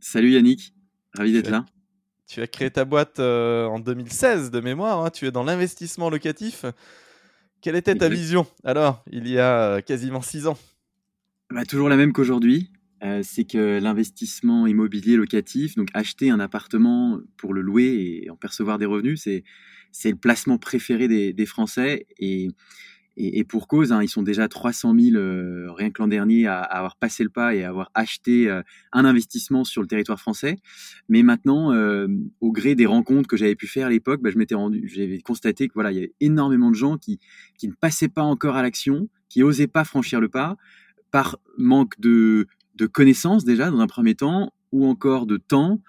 Salut Yannick, ravi d'être là. Tu as créé ta boîte euh, en 2016 de mémoire, hein. tu es dans l'investissement locatif. Quelle était ta vision alors, il y a euh, quasiment six ans? Bah, Toujours la même qu'aujourd'hui. Euh, c'est que l'investissement immobilier locatif, donc acheter un appartement pour le louer et en percevoir des revenus, c'est, c'est le placement préféré des, des Français. Et, et, pour cause, hein, ils sont déjà 300 000 euh, rien que l'an dernier à, à, avoir passé le pas et à avoir acheté euh, un investissement sur le territoire français. Mais maintenant, euh, au gré des rencontres que j'avais pu faire à l'époque, bah, je m'étais rendu, j'avais constaté que voilà, il y avait énormément de gens qui, qui ne passaient pas encore à l'action, qui osaient pas franchir le pas par manque de, de connaissances déjà dans un premier temps, ou encore de temps,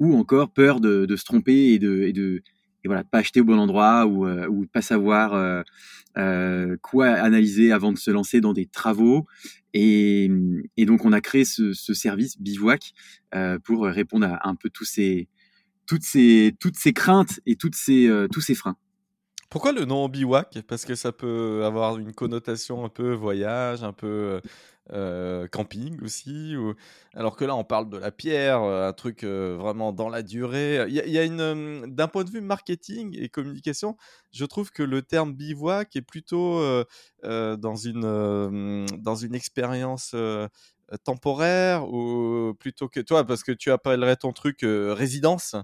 ou encore peur de, de se tromper et de, et de et voilà, pas acheter au bon endroit ou, euh, ou pas savoir euh, euh, quoi analyser avant de se lancer dans des travaux. Et, donc, on a créé ce, ce service Bivouac euh, pour répondre à un peu tous ces, toutes, ces, toutes ces craintes et toutes ces, euh, tous ces freins. Pourquoi le nom bivouac Parce que ça peut avoir une connotation un peu voyage, un peu euh, camping aussi. Alors que là, on parle de la pierre, un truc euh, vraiment dans la durée. Il y, une, d'un point de vue marketing et communication, je trouve que le terme bivouac est plutôt euh, dans une dans une expérience temporaire ou plutôt que toi, parce que tu appellerais ton truc résidence.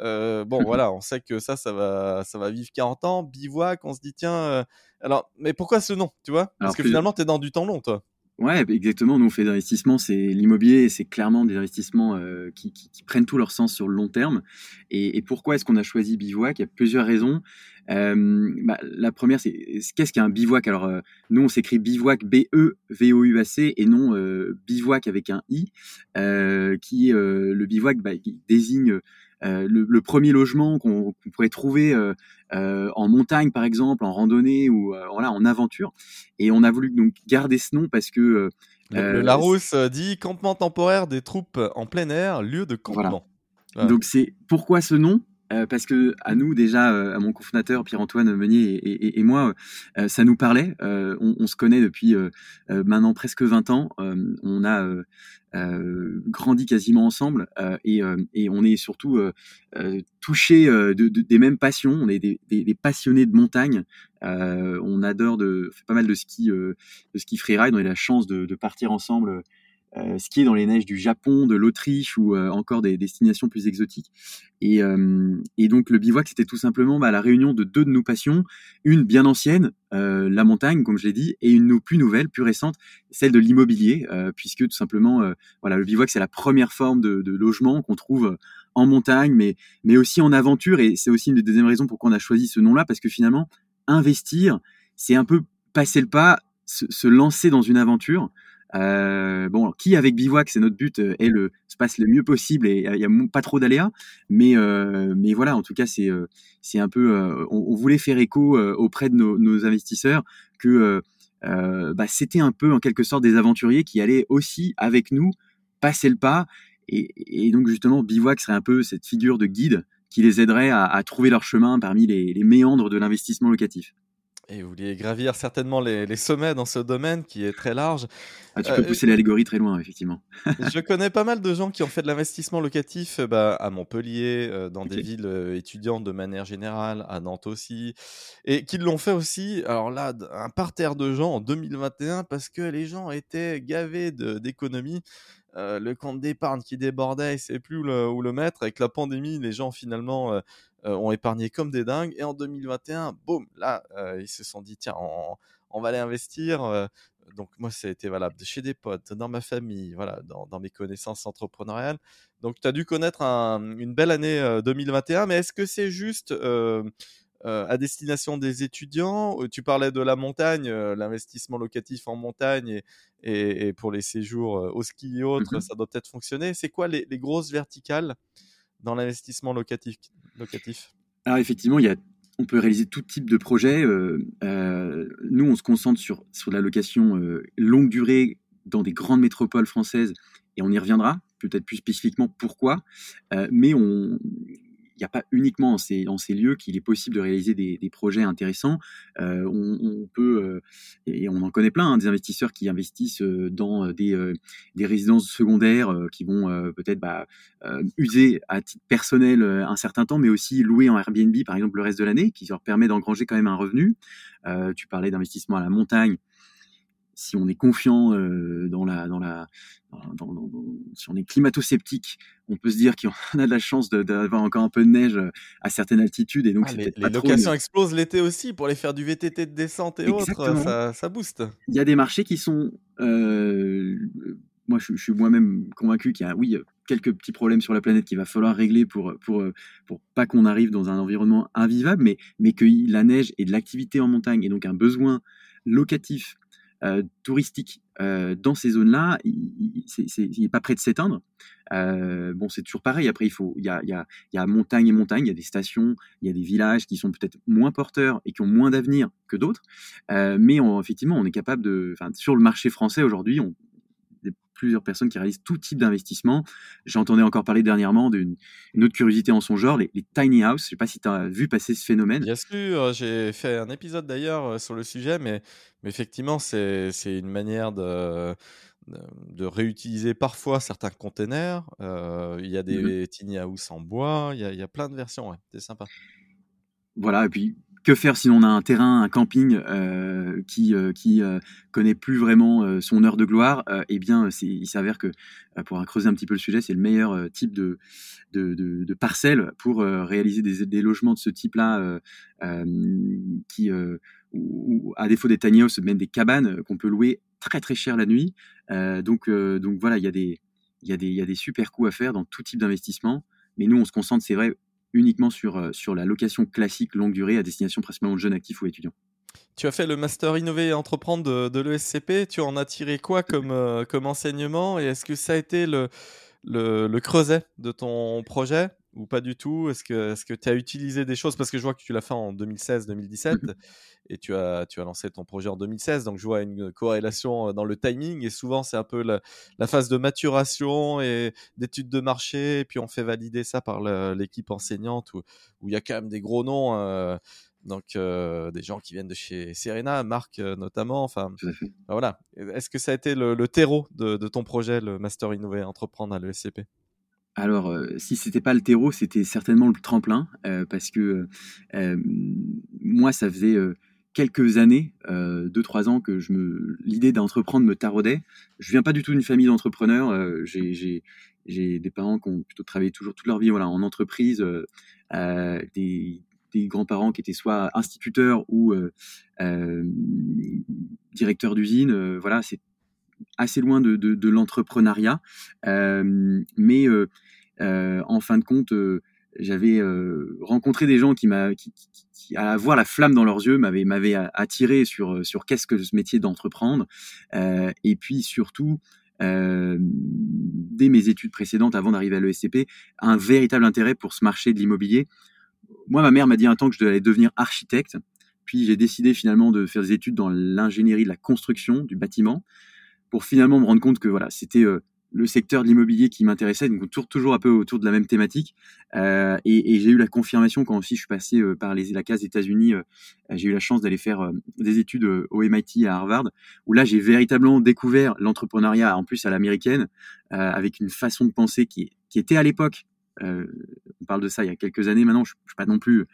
Euh, bon, voilà, on sait que ça, ça va, ça va vivre 40 ans. Bivouac, on se dit, tiens, euh, alors, mais pourquoi ce nom, tu vois? Parce alors, que finalement, tu es dans du temps long, toi. Ouais, exactement. Nous, on fait des investissements, c'est l'immobilier, c'est clairement des investissements euh, qui, qui, qui, prennent tout leur sens sur le long terme. Et, et pourquoi est-ce qu'on a choisi bivouac? Il y a plusieurs raisons. Euh, bah, la première, c'est qu'est-ce qu'un bivouac? Alors, euh, nous, on s'écrit bivouac B-E-V-O-U-A-C et non bivouac avec un I, qui le bivouac bah, qui désigne euh, le, le, premier logement qu'on qu pourrait trouver euh, euh, en montagne par exemple, en randonnée ou voilà en aventure. Et on a voulu donc garder ce nom parce que le, le Larousse dit campement temporaire des troupes en plein air, lieu de campement. Voilà. Donc c'est pourquoi ce nom? Euh, parce que à nous déjà, euh, à mon cofondateur Pierre-Antoine Meunier et, et, et moi, euh, ça nous parlait. On, on, se connaît depuis maintenant presque 20 ans. on a grandi quasiment ensemble et, et, on est surtout touchés de, de, des mêmes passions. On est des, des, des passionnés de montagne. on adore de, fait pas mal de ski, de ski freeride. On a la chance de, de partir ensemble euh, skier dans les neiges du Japon, de l'Autriche ou euh, encore des destinations plus exotiques. Et, euh, et donc le bivouac, c'était tout simplement bah, la réunion de deux de nos passions, une bien ancienne, euh, la montagne, comme je l'ai dit, et une plus nouvelle, plus récente, celle de l'immobilier, puisque tout simplement, voilà, le bivouac, c'est la première forme de, logement qu'on trouve en montagne, mais, mais aussi en aventure, et c'est aussi une des deuxièmes raisons pourquoi on a choisi ce nom-là, parce que finalement, investir, c'est un peu passer le pas, se lancer dans une aventure. Euh, bon, qui avec bivouac, c'est notre but, est le se passe le mieux possible et il y a pas trop d'aléas. Mais euh, mais voilà, en tout cas, c'est c'est un peu, euh, on, on, voulait faire écho auprès de nos, nos investisseurs que bah, c'était un peu en quelque sorte des aventuriers qui allaient aussi avec nous passer le pas. Et, et donc justement, bivouac serait un peu cette figure de guide qui les aiderait à, à trouver leur chemin parmi les, les méandres de l'investissement locatif. Et vous vouliez gravir certainement les, les, sommets dans ce domaine qui est très large. Ah, tu peux euh, pousser l'allégorie très loin, effectivement. je connais pas mal de gens qui ont fait de l'investissement locatif euh, bah, à Montpellier, euh, dans okay. des villes euh, étudiantes de manière générale, à Nantes aussi, et qui l'ont fait aussi, alors là, un parterre de gens en 2021 parce que les gens étaient gavés d'économie. Euh, le compte d'épargne qui débordait, sait plus où le, où le, mettre. Avec la pandémie, les gens finalement euh, euh, ont épargné comme des dingues. Et en 2021, boum, là, ils se sont dit, tiens, on, va aller investir. donc moi, ça a été valable chez des potes, dans ma famille, voilà, dans, mes connaissances entrepreneuriales. Donc tu as dû connaître un, une belle année 2021, mais est-ce que c'est juste à destination des étudiants. Tu parlais de la montagne, l'investissement locatif en montagne et, et, pour les séjours au ski et autres, mmh ça doit peut-être fonctionner. C'est quoi les, les, grosses verticales dans l'investissement locatif, locatif? Alors effectivement, il y a on peut réaliser tout type de projet. Euh, euh, nous, on se concentre sur, sur la location euh, longue durée dans des grandes métropoles françaises et on y reviendra, peut-être plus spécifiquement pourquoi. mais on, il n'y a pas uniquement en ces, lieux qu'il est possible de réaliser des, projets intéressants. Euh, on, peut, euh, et on en connaît plein, hein, des investisseurs qui investissent euh, dans des, résidences secondaires qui vont peut-être bah, user à titre personnel un certain temps, mais aussi louer en Airbnb, par exemple, le reste de l'année, qui leur permet d'engranger quand même un revenu. tu parlais d'investissement à la montagne si on est confiant dans la, dans la, si on est climato-sceptique, on peut se dire qu'on a de la chance d'avoir encore un peu de neige à certaines altitudes et donc ah, les, locations explosent l'été aussi pour aller faire du VTT de descente et autres, ça, ça, booste. Il y a des marchés qui sont, euh, moi je, suis moi-même convaincu qu'il y a, oui, quelques petits problèmes sur la planète qu'il va falloir régler pour pour pour pas qu'on arrive dans un environnement invivable, mais mais que la neige et de l'activité en montagne et donc un besoin locatif euh, touristique euh, dans ces zones-là, il n'est pas prêt de s'éteindre. Euh, bon, c'est toujours pareil. Après, il faut, il y a, y, a, y a montagne et montagne. Il y a des stations, il y a des villages qui sont peut-être moins porteurs et qui ont moins d'avenir que d'autres. mais effectivement, on est capable de, sur le marché français aujourd'hui, on, plusieurs personnes qui réalisent tout type d'investissement. J'entendais encore parler dernièrement d'une autre curiosité en son genre, les, tiny house. Je ne sais pas si tu as vu passer ce phénomène. Bien sûr, j'ai fait un épisode d'ailleurs euh, sur le sujet, mais, mais effectivement, c'est une manière de, de, réutiliser parfois certains containers. Euh, il y a des mmh tiny house en bois, il y a, y a plein de versions, ouais. c'est sympa. Voilà, et puis que faire si on a un terrain, un camping euh, qui euh, qui euh, connaît plus vraiment son heure de gloire Eh bien, il s'avère que pour creuser un petit peu le sujet, c'est le meilleur type de de, parcelle pour réaliser des, logements de ce type-là, qui ou, à défaut des tiny houses, même des cabanes qu'on peut louer très très cher la nuit. donc donc voilà, il y a des y y a des super coups à faire dans tout type d'investissement. Mais nous, on se concentre, c'est vrai, uniquement sur, euh, sur la location classique longue durée à destination principalement de jeunes actifs ou étudiants. Tu as fait le master innover et entreprendre de, l'ESCP. Tu en as tiré quoi comme, euh, comme enseignement Et est-ce que ça a été le, le, le, creuset de ton projet? Ou pas du tout? Est-ce que tu as utilisé des choses? Parce que je vois que tu l'as fait en 2016-2017 et tu as, tu as lancé ton projet en 2016. Donc je vois une corrélation euh, dans le timing et souvent c'est un peu la, phase de maturation et d'études de marché. Et puis on fait valider ça par l'équipe enseignante où, où il y a quand même des gros noms. Euh, donc euh, des gens qui viennent de chez Serena, Marc notamment. Enfin, ben voilà. Est-ce que ça a été le, terreau de, de, ton projet, le Master Innover Entreprendre à l'ESCP? Alors, euh, si c'était pas le terreau, c'était certainement le tremplin, euh, parce que euh, moi, ça faisait quelques années, deux trois ans, que je me l'idée d'entreprendre me taraudait. Je viens pas du tout d'une famille d'entrepreneurs. j'ai des parents qui ont plutôt travaillé toujours toute leur vie, voilà, en entreprise, des, des grands-parents qui étaient soit instituteurs ou directeurs d'usine. voilà, c'est assez loin de, de, l'entrepreneuriat, mais euh, en fin de compte, euh, j'avais euh, rencontré des gens qui m'a qui, à voir la flamme dans leurs yeux m'avait attiré sur sur qu'est-ce que ce métier d'entreprendre. Et puis surtout dès mes études précédentes avant d'arriver à l'ESCP un véritable intérêt pour ce marché de l'immobilier. Moi ma mère m'a dit un temps que je devais devenir architecte. Puis j'ai décidé finalement de faire des études dans l'ingénierie de la construction du bâtiment pour finalement me rendre compte que voilà c'était le secteur de l'immobilier qui m'intéressait, donc toujours un peu autour de la même thématique. Euh, et, j'ai eu la confirmation quand aussi je suis passé euh, par les, la case États-Unis. Euh, j'ai eu la chance d'aller faire des études au MIT à Harvard, où là j'ai véritablement découvert l'entrepreneuriat en plus à l'américaine, avec une façon de penser qui, qui était à l'époque. on parle de ça il y a quelques années maintenant. Je, je suis pas non plus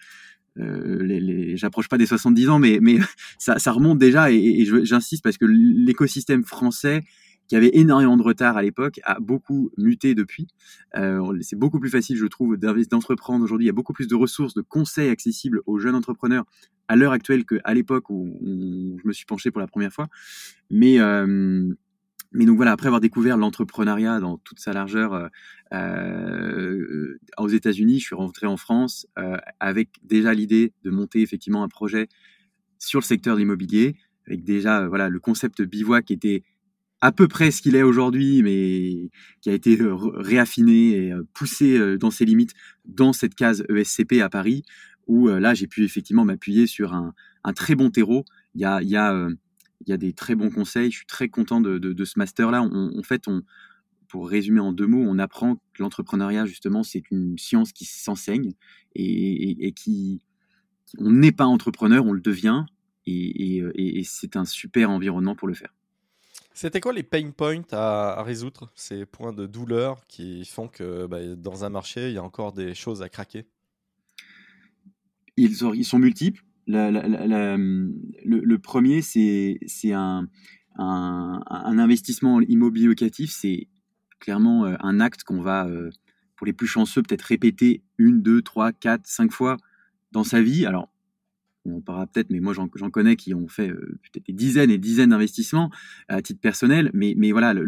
les, j'approche pas des 70 ans, mais, mais ça, ça remonte déjà et, et j'insiste parce que l'écosystème français qui avait énormément de retard à l'époque, a beaucoup muté depuis. Euh, c'est beaucoup plus facile, je trouve, d'entreprendre aujourd'hui. Il y a beaucoup plus de ressources, de conseils accessibles aux jeunes entrepreneurs à l'heure actuelle qu'à l'époque où, je me suis penché pour la première fois. Mais, euh, mais donc voilà, après avoir découvert l'entrepreneuriat dans toute sa largeur euh, aux États-Unis, je suis rentré en France avec déjà l'idée de monter effectivement un projet sur le secteur de l'immobilier, avec déjà voilà le concept bivouac qui était à peu près ce qu'il est aujourd'hui, mais qui a été réaffiné et poussé dans ses limites dans cette case ESCP à Paris, où là j'ai pu effectivement m'appuyer sur un, très bon terreau. Il y a, il y a il y a des très bons conseils. Je suis très content de, ce master-là. en fait, on, pour résumer en deux mots, on apprend que l'entrepreneuriat, justement, c'est une science qui s'enseigne et, qui, on n'est pas entrepreneur, on le devient. Et, c'est un super environnement pour le faire. C'était quoi les pain points à, résoudre, ces points de douleur qui font que bah, dans un marché, il y a encore des choses à craquer? Ils, sont multiples le, premier, c'est un, un, investissement immobilier locatif. C'est clairement euh, un acte qu'on va, euh, pour les plus chanceux, peut-être répéter une, deux, trois, quatre, cinq fois dans sa vie. Alors, on parlera peut-être, mais moi j'en connais qui ont fait euh, peut-être des dizaines et dizaines d'investissements à titre personnel. Mais, mais voilà, le.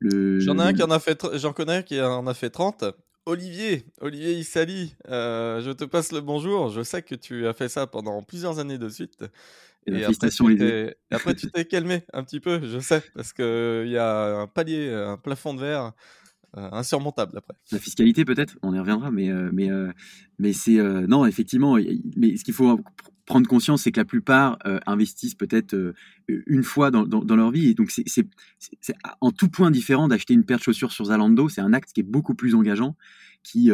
le, J'en ai un qui en a fait, j'en connais qui en a fait 30. Olivier, Olivier Issali, euh, je te passe le bonjour. Je sais que tu as fait ça pendant plusieurs années de suite. Et, après, tu après, tu t'es calmé un petit peu, je sais, parce qu'il y a un palier, un plafond de verre euh, insurmontable après. La fiscalité peut-être, on y reviendra, mais, euh, mais, mais c'est... non, effectivement, mais ce qu'il faut prendre conscience, c'est que la plupart investissent peut-être une fois dans, leur vie. Et donc, c'est en tout point différent d'acheter une paire de chaussures sur Zalando. C'est un acte qui est beaucoup plus engageant, qui,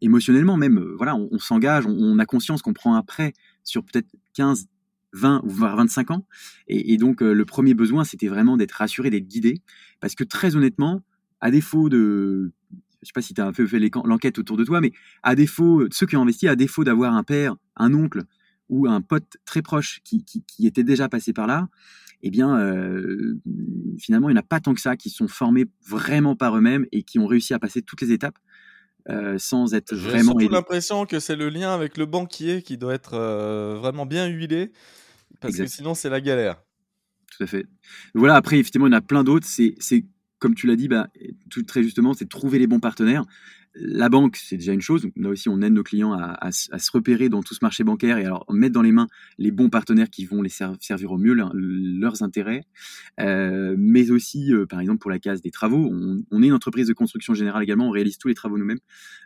émotionnellement même, voilà, on, s'engage, on, a conscience qu'on prend un prêt sur peut-être 15, 20 ou 25 ans. Et, donc, le premier besoin, c'était vraiment d'être rassuré, d'être guidé. Parce que très honnêtement, à défaut de je sais pas si tu as un peu fait l'enquête autour de toi, mais à défaut, ceux qui ont investi, à défaut d'avoir un père, un oncle ou un pote très proche qui, était déjà passé par là, eh bien, euh, finalement, il n'y en a pas tant que ça qui sont formés vraiment par eux-mêmes et qui ont réussi à passer toutes les étapes euh, sans être vraiment. J'ai l'impression que c'est le lien avec le banquier qui doit être euh, vraiment bien huilé, parce que sinon, c'est la galère. Tout à fait. Voilà, après, effectivement, il y en a plein d'autres. C'est, comme tu l'as dit, bah, tout, très justement, c'est trouver les bons partenaires. La banque, c'est déjà une chose. Là aussi, on aide nos clients à, se repérer dans tout ce marché bancaire et alors mettre dans les mains les bons partenaires qui vont les servir au mieux leurs intérêts. Euh, mais aussi, euh, par exemple, pour la case des travaux, on, est une entreprise de construction générale également. On réalise tous les travaux nous-mêmes.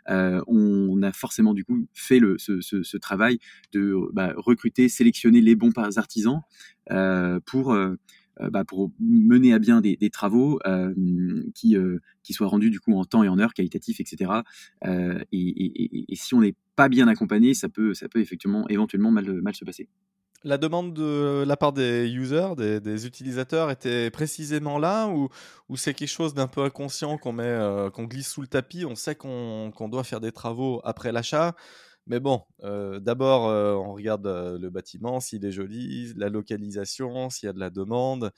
Euh, on, a forcément du coup fait ce, travail de bah, recruter, sélectionner les bons artisans pour bah, pour mener à bien des, travaux euh, qui, euh, qui soient rendus du coup en temps et en heure, qualitatifs, etc. Et, si on n'est pas bien accompagné, ça peut, ça peut effectivement éventuellement mal, mal se passer. La demande de la part des users, des, utilisateurs, était précisément là ou, ou c'est quelque chose d'un peu inconscient qu'on met, qu'on glisse sous le tapis? On sait qu'on doit faire des travaux après l'achat. Mais bon, euh, d'abord, euh, on regarde euh, le bâtiment, s'il est joli, la localisation, s'il y a de la demande.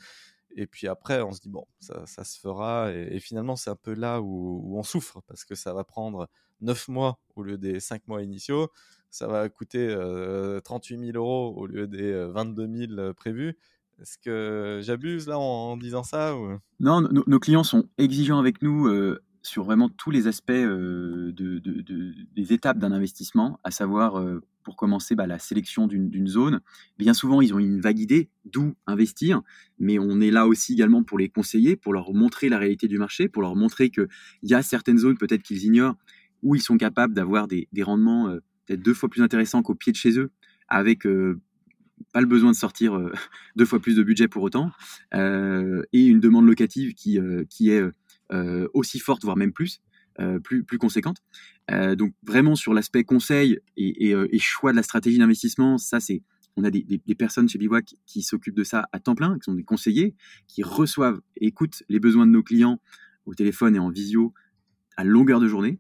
Et puis après, on se dit, bon, ça, se fera. Et, finalement, c'est un peu là où, on souffre, parce que ça va prendre 9 mois au lieu des 5 mois initiaux. Ça va coûter 38 000 euros au lieu des 22 000 prévus. Est-ce que j'abuse là en, disant ça Non, nos clients sont exigeants avec nous sur vraiment tous les aspects euh, de, des étapes d'un investissement, à savoir, euh, pour commencer, bah, la sélection d'une zone. Bien souvent, ils ont une vague idée d'où investir, mais on est là aussi également pour les conseiller, pour leur montrer la réalité du marché, pour leur montrer qu'il y a certaines zones peut-être qu'ils ignorent, où ils sont capables d'avoir des, rendements euh, peut-être deux fois plus intéressants qu'au pied de chez eux, avec pas le besoin de sortir deux fois plus de budget pour autant, et une demande locative qui, qui est aussi forte, voire même plus, euh, plus, plus conséquente. Euh, donc vraiment sur l'aspect conseil et, choix de la stratégie d'investissement, ça c'est on a des, personnes chez Bivouac qui s'occupent de ça à temps plein, qui sont des conseillers, qui reçoivent et écoutent les besoins de nos clients au téléphone et en visio à longueur de journée.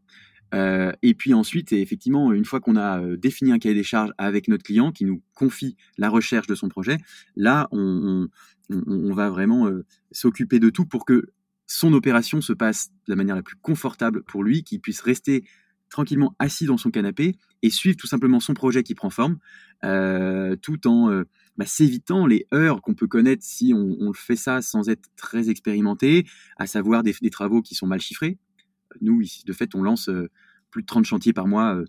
et puis ensuite, effectivement, une fois qu'on a défini un cahier des charges avec notre client qui nous confie la recherche de son projet, là, on va vraiment s'occuper de tout pour que son opération se passe de la manière la plus confortable pour lui, qu'il puisse rester tranquillement assis dans son canapé et suivre tout simplement son projet qui prend forme, euh, tout en euh, bah, s'évitant les heures qu'on peut connaître si on, fait ça sans être très expérimenté, à savoir des, travaux qui sont mal chiffrés. Nous, de fait, on lance plus de 30 chantiers par mois.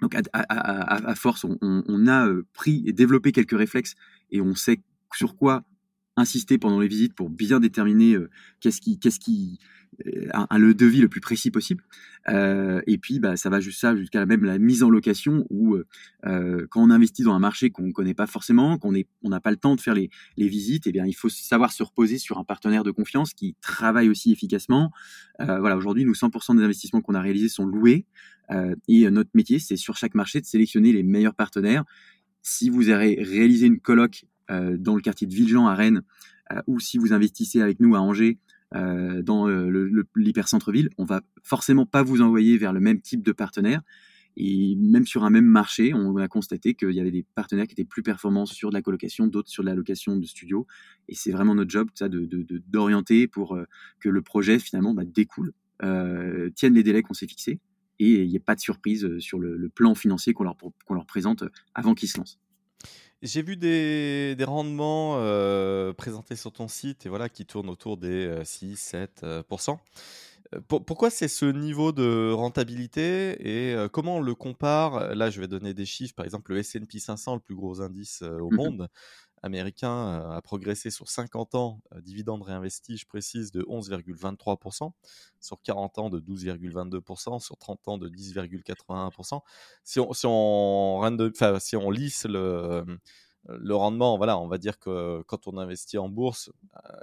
donc, à, force, on, on, a pris et développé quelques réflexes et on sait sur quoi insister pendant les visites pour bien déterminer qu'est-ce qui, qu'est-ce qui, un, le devis le plus précis possible. Euh, et puis, bah, ça va juste ça jusqu'à même la mise en location où, euh, quand on investit dans un marché qu'on ne connaît pas forcément, qu'on on n'a pas le temps de faire les, les visites, eh bien, il faut savoir se reposer sur un partenaire de confiance qui travaille aussi efficacement. Euh, voilà, aujourd'hui, nous, 100% des investissements qu'on a réalisés sont loués. Euh, et notre métier, c'est sur chaque marché de sélectionner les meilleurs partenaires. Si vous avez réalisé une coloc euh, dans le quartier de Villejean à Rennes, ou si vous investissez avec nous à Angers, euh, dans euh, l'hypercentre-ville, on va forcément pas vous envoyer vers le même type de partenaire. Et même sur un même marché, on a constaté qu'il y avait des partenaires qui étaient plus performants sur de la colocation, d'autres sur de la location de studio. Et c'est vraiment notre job, ça, d'orienter de, pour euh, que le projet finalement bah, découle, euh, tienne les délais qu'on s'est fixés, et il n'y ait pas de surprise sur le, plan financier qu'on leur présente avant qu'ils se lancent. J'ai vu des, des rendements euh, présentés sur ton site et voilà, qui tournent autour des 6-7%. Euh, euh, pourquoi c'est ce niveau de rentabilité et comment on le compare? Là, je vais donner des chiffres. Par exemple, le S&P 500, le plus gros indice au mmh monde, américain a progressé sur 50 ans, dividende réinvesti, je précise, de 11,23%, sur 40 ans de 12,22%, sur 30 ans de 10,81%. Si on, si on, si on lisse le, le rendement, voilà, on va dire que quand on investit en bourse,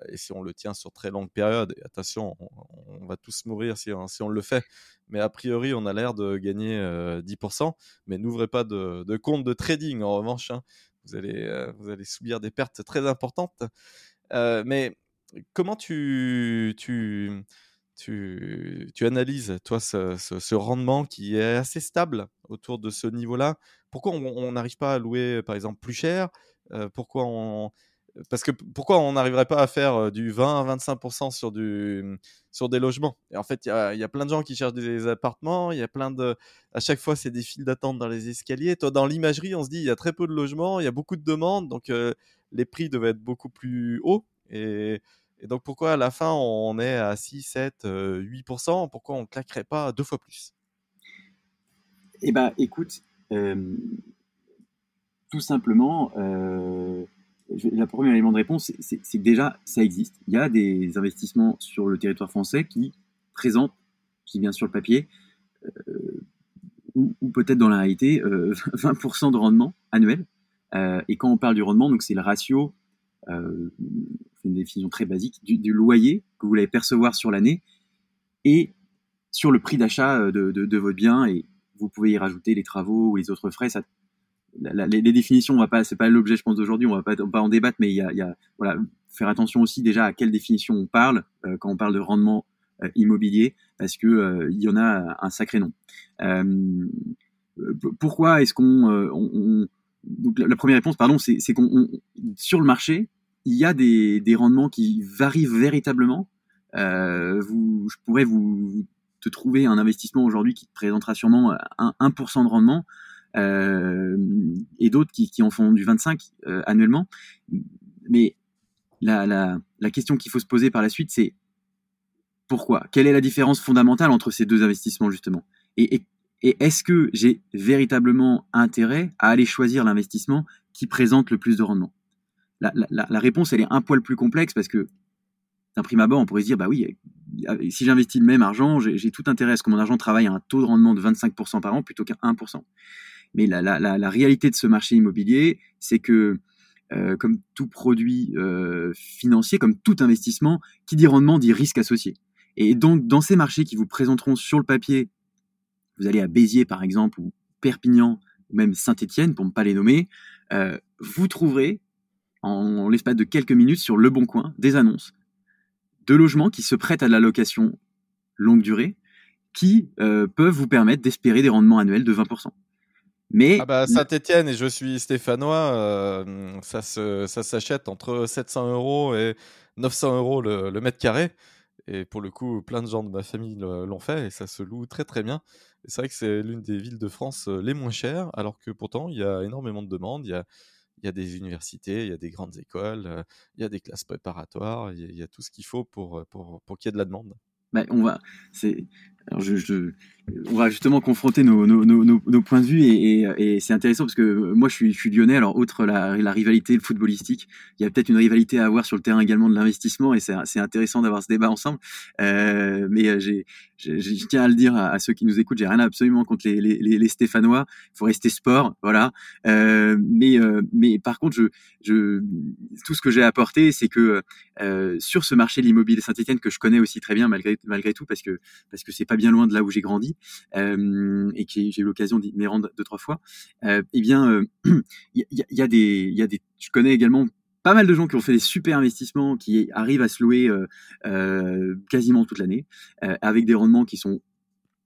et si on le tient sur très longue période, et attention, on, va tous mourir si, si, on le fait, mais a priori, on a l'air de gagner 10%, mais n'ouvrez pas de, de, compte de trading en revanche. Hein vous allez, euh, vous allez subir des pertes très importantes. Euh, mais comment tu, analyses, toi, ce, ce, rendement qui est assez stable autour de ce niveau-là? Pourquoi on n'arrive pas à louer, par exemple, plus cher? Euh, Pourquoi on parce que pourquoi on n'arriverait pas à faire du 20 à 25% sur, du, sur des logements? Et en fait, il y a, plein de gens qui cherchent des appartements, il y a plein de. À chaque fois, c'est des files d'attente dans les escaliers. Toi, dans l'imagerie, on se dit il y a très peu de logements, il y a beaucoup de demandes, donc les prix devaient être beaucoup plus hauts. Et, donc, pourquoi à la fin, on est à 6, 7, 8% Pourquoi on ne claquerait pas deux fois plus? Eh bien, écoute, tout simplement le premier élément de réponse, c'est que déjà, ça existe. Il y a des investissements sur le territoire français qui présentent, qui bien sur le papier, euh, ou, peut-être dans la réalité, 20% euh, de rendement annuel. Euh, et quand on parle du rendement, donc c'est le ratio, c'est une définition très basique, du, loyer que vous allez percevoir sur l'année et sur le prix d'achat de, votre bien. Et vous pouvez y rajouter les travaux ou les autres frais. Les, définitions, on va pas, c'est pas l'objet, je pense, d'aujourd'hui, on va pas, pas en débattre, mais il y a, y a, voilà, faire attention aussi déjà à quelle définition on parle euh, quand on parle de rendement euh, immobilier, parce que euh, il y en a un sacré nom. pourquoi est-ce qu'on, on, donc la, première réponse, pardon, c'est, qu'on sur le marché, il y a des, des rendements qui varient véritablement. vous, je pourrais vous, te trouver un investissement aujourd'hui qui te présentera sûrement un 1% de rendement. Euh, et d'autres qui, en font du 25 euh, annuellement. Mais la, question qu'il faut se poser par la suite, c'est pourquoi? Quelle est la différence fondamentale entre ces deux investissements, justement? Et, est-ce que j'ai véritablement intérêt à aller choisir l'investissement qui présente le plus de rendement? La, la, la, réponse, elle est un poil plus complexe parce que d'un prime abord, on pourrait se dire, bah oui, si j'investis le même argent, j'ai tout intérêt à ce que mon argent travaille à un taux de rendement de 25% par an plutôt qu'à 1%. Mais la, réalité de ce marché immobilier, c'est que euh, comme tout produit euh, financier, comme tout investissement, qui dit rendement dit risque associé. Et donc, dans ces marchés qui vous présenteront sur le papier, vous allez à Béziers par exemple, ou Perpignan, ou même Saint-Étienne, pour ne pas les nommer, euh, vous trouverez en, l'espace de quelques minutes sur Le Bon Coin des annonces de logements qui se prêtent à la location longue durée, qui peuvent vous permettre d'espérer des rendements annuels de 20%. Mais ah bah, Saint-Etienne et je suis stéphanois, euh, ça, se, ça s'achète entre 700 euros et 900 euros le, mètre carré. Et pour le coup, plein de gens de ma famille l'ont fait et ça se loue très très bien. c'est vrai que c'est l'une des villes de France euh, les moins chères, alors que pourtant il y a énormément de demandes. Il y a, il y a des universités, il y a des grandes écoles, il y a des classes préparatoires, il y, a tout ce qu'il faut pour, pour, pour qu'il y ait de la demande. Bah, on va, c'est, on va justement confronter nos, points de vue et, c'est intéressant parce que moi je suis, lyonnais. Alors outre la, rivalité le footballistique, il y a peut-être une rivalité à avoir sur le terrain également de l'investissement et c'est intéressant d'avoir ce débat ensemble. Euh, mais euh, je tiens à le dire à, ceux qui nous écoutent, j'ai rien absolument contre les, Stéphanois. Il faut rester sport, voilà. Euh, mais par contre, tout ce que j'ai apporté, c'est que sur ce marché de l'immobilier Saint-Etienne que je connais aussi très bien malgré malgré tout parce que parce que c'est pas bien loin de là où j'ai grandi euh, et que j'ai eu l'occasion d'y rendre deux trois fois. Euh, eh bien, il euh, y, a des, il y a des, je connais également pas mal de gens qui ont fait des super investissements, qui arrivent à se louer quasiment toute l'année, avec des rendements qui sont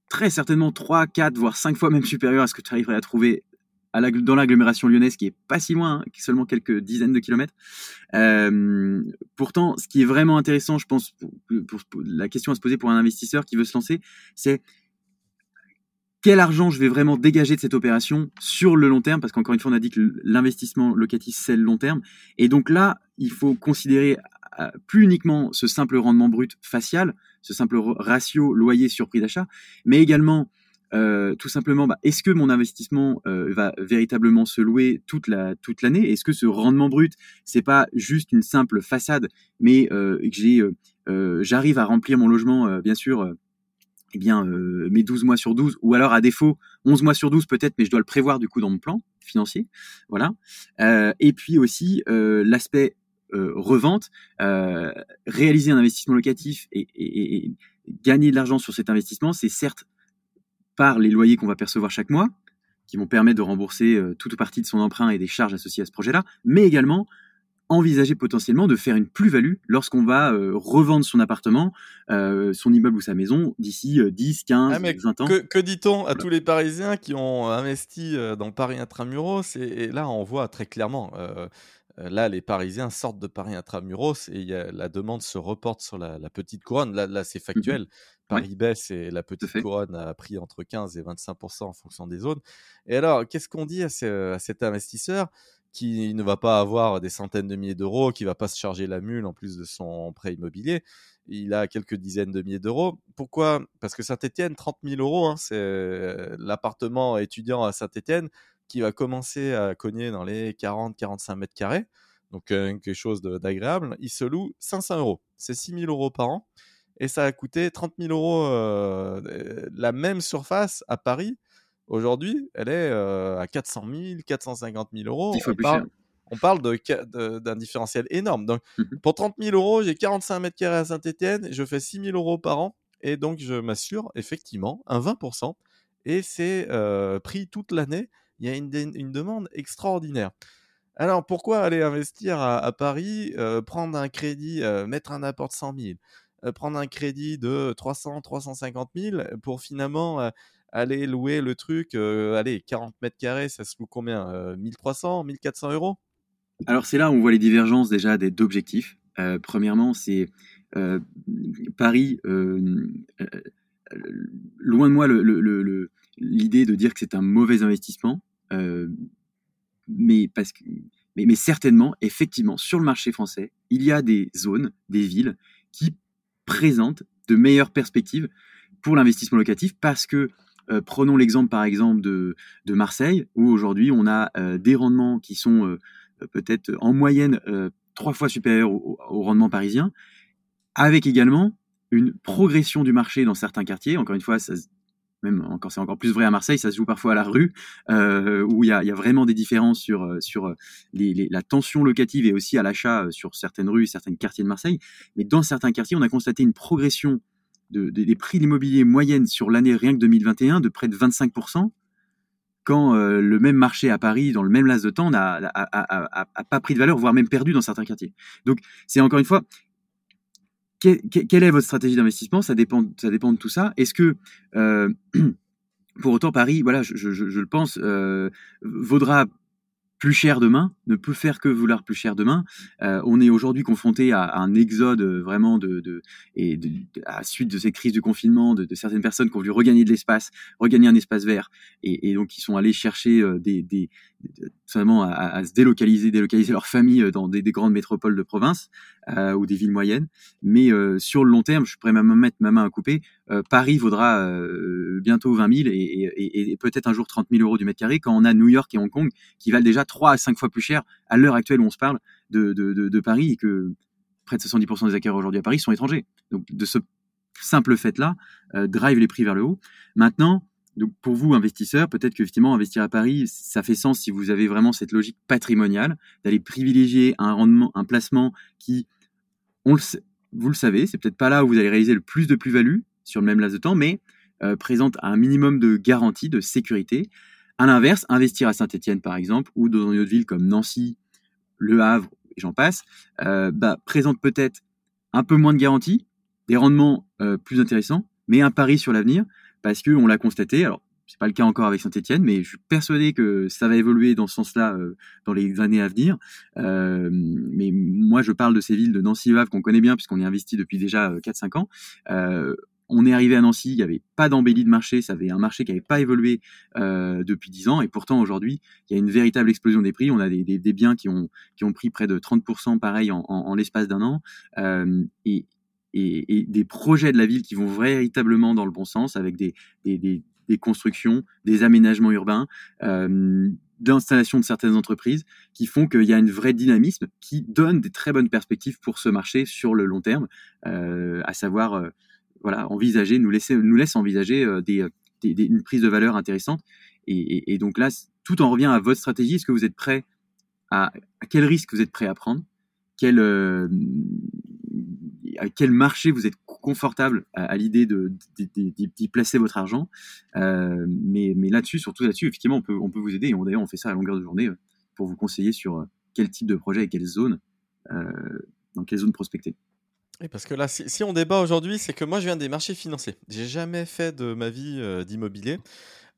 très certainement 3, 4, voire 5 fois même supérieurs à ce que tu arriverais à trouver dans l'agglomération lyonnaise, qui est pas si loin, hein, seulement quelques dizaines de kilomètres. Euh, pourtant, ce qui est vraiment intéressant, je pense, pour, pour, la question à se poser pour un investisseur qui veut se lancer, c'est quel argent je vais vraiment dégager de cette opération sur le long terme, parce qu'encore une fois, on a dit que l'investissement locatif, c'est le long terme. Et donc là, il faut considérer euh, plus uniquement ce simple rendement brut facial, ce simple ratio loyer sur prix d'achat, mais également euh, tout simplement, bah, est-ce que mon investissement euh, va véritablement se louer toute la toute l'année? Est-ce que ce rendement brut, c'est pas juste une simple façade, mais euh, que j'ai, j'arrive à remplir mon logement, bien sûr, eh bien mes 12 mois sur 12, ou alors à défaut 11 mois sur 12 peut-être, mais je dois le prévoir du coup dans mon plan financier, voilà. et puis aussi l'aspect revente, réaliser un investissement locatif et, et, et gagner de l'argent sur cet investissement, c'est certes par les loyers qu'on va percevoir chaque mois, qui vont permettre de rembourser euh, toute ou partie de son emprunt et des charges associées à ce projet-là, mais également envisager potentiellement de faire une plus-value lorsqu'on va euh, revendre son appartement, euh, son immeuble ou sa maison d'ici 10, 15, 20 ans. Que, dit-on à tous les Parisiens qui ont investi dans Paris Intramuros et, là on voit très clairement, là les Parisiens sortent de Paris Intramuros et y a, la demande se reporte sur la, petite couronne, là, là c'est mmh factuel. Paris baisse et la petite couronne a pris entre 15 et 25 en fonction des zones. Et alors, qu'est-ce qu'on dit à, cet investisseur qui ne va pas avoir des centaines de milliers d'euros, qui va pas se charger la mule en plus de son prêt immobilier? Il a quelques dizaines de milliers d'euros. Pourquoi? Parce que Saint-Etienne, 30 000 euros, hein, c'est l'appartement étudiant à Saint-Etienne qui va commencer à cogner dans les 40-45 mètres carrés. Donc, quelque chose d'agréable. Il se loue 500 euros. C'est 6 000 euros par an et ça a coûté 30 000 euros euh, la même surface à Paris. Aujourd'hui, elle est euh, à 400 000, 450 000 euros. on, parle, on parle d'un différentiel énorme. Donc, mmh pour 30 000 euros, j'ai 45 mètres carrés à Saint-Etienne, je fais 6 000 euros par an, et donc je m'assure effectivement un 20%, et c'est euh, pris toute l'année. Il y a une, une, demande extraordinaire. Alors, pourquoi aller investir à, à Paris, prendre un crédit, mettre un apport de 100 000 euh, prendre un crédit de 300, 350 000 pour finalement euh, aller louer le truc, euh, allez, 40 mètres carrés, ça se loue combien 1300, 1400 euros? Alors c'est là où on voit les divergences déjà d'objectifs. premièrement, c'est Paris, loin de moi l'idée de dire que c'est un mauvais investissement, mais parce que mais, certainement, effectivement, sur le marché français, il y a des zones, des villes qui présente de meilleures perspectives pour l'investissement locatif parce que euh, prenons l'exemple par exemple de, de Marseille où aujourd'hui on a euh, des rendements qui sont euh, peut-être en moyenne trois fois supérieurs au, rendement parisien avec également une progression du marché dans certains quartiers. Encore une fois, ça, même encore c'est encore plus vrai à Marseille, ça se joue parfois à la rue, euh, où il y a, vraiment des différences sur euh, euh, la tension locative et aussi à l'achat sur certaines rues, certains quartiers de Marseille. Mais dans certains quartiers, on a constaté une progression de, des prix de l'immobilier moyenne sur l'année rien que 2021 de près de 25%, quand le même marché à Paris, dans le même laps de temps, n'a pas pris de valeur, voire même perdu dans certains quartiers. Donc c'est encore une fois, quelle est votre stratégie d'investissement? Ça dépend, ça dépend de tout ça. Est-ce que euh, pour autant Paris, voilà, je, le pense, euh, vaudra plus cher demain, ne peut faire que vouloir plus cher demain. Euh, on est aujourd'hui confronté à, un exode vraiment de, et à la suite de ces crises du confinement, de, certaines personnes qui ont voulu regagner de l'espace, regagner un espace vert, et, donc qui sont allés chercher des, à, à, se délocaliser, délocaliser leur famille dans des, des grandes métropoles de province euh, ou des villes moyennes. Mais euh, sur le long terme, je pourrais même mettre ma main à couper. Euh, Paris vaudra euh, bientôt 20 000 et, peut-être un jour 30 000 euros du mètre carré quand on a New York et Hong Kong qui valent déjà 3 à 5 fois plus cher à l'heure actuelle où on se parle de, de Paris et que près de 70% des acquéreurs aujourd'hui à Paris sont étrangers. Donc de ce simple fait-là, drive les prix vers le haut. Maintenant, donc pour vous, investisseurs, peut-être qu'effectivement, investir à Paris, ça fait sens si vous avez vraiment cette logique patrimoniale, d'aller privilégier un rendement, un placement qui, on le vous le savez, c'est peut-être pas là où vous allez réaliser le plus de plus-value sur le même laps de temps, mais euh, présente un minimum de garantie, de sécurité. À l'inverse, investir à Saint-Etienne, par exemple, ou dans une autre ville comme Nancy, Le Havre, et j'en passe, euh, bah, présente peut-être un peu moins de garantie, des rendements euh, plus intéressants, mais un pari sur l'avenir parce que on l'a constaté. Alors c'est pas le cas encore avec Saint-Etienne, mais je suis persuadé que ça va évoluer dans ce sens-là euh, dans les années à venir. Euh, mais moi, je parle de ces villes de Nancy et qu'on connaît bien puisqu'on y investit depuis déjà 4-5 euh, ans. On est arrivé à Nancy, il n'y avait pas d'embellie de marché, ça avait un marché qui n'avait pas évolué depuis 10 ans, et pourtant aujourd'hui, il y a une véritable explosion des prix. On a des, des, biens qui ont, qui ont pris près de 30% pareil en, l'espace d'un an, et, et, et, des projets de la ville qui vont véritablement dans le bon sens, avec des, des, des, des constructions, des aménagements urbains, euh, d'installation de certaines entreprises, qui font qu'il y a une vraie dynamisme qui donne des très bonnes perspectives pour ce marché sur le long terme, euh, à savoir euh, voilà envisager, nous laisser, nous laisse envisager euh, des, des, une prise de valeur intéressante. Et, et, et, donc là, tout en revient à votre stratégie. Est-ce que vous êtes prêt à, à quel risque vous êtes prêt à prendre? Quel, euh, à quel marché vous êtes confortable à, l'idée d'y placer votre argent. Euh, mais mais là-dessus, surtout là-dessus, effectivement, on peut, on peut vous aider. Et d'ailleurs, on fait ça à longueur de journée euh, pour vous conseiller sur euh, quel type de projet et quelle zone, dans quelle zone prospecter. Et parce que là, si, on débat aujourd'hui, c'est que moi, je viens des marchés financiers. J'ai jamais fait de ma vie d'immobilier.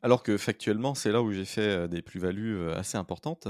Alors que factuellement, c'est là où j'ai fait des plus-values assez importantes.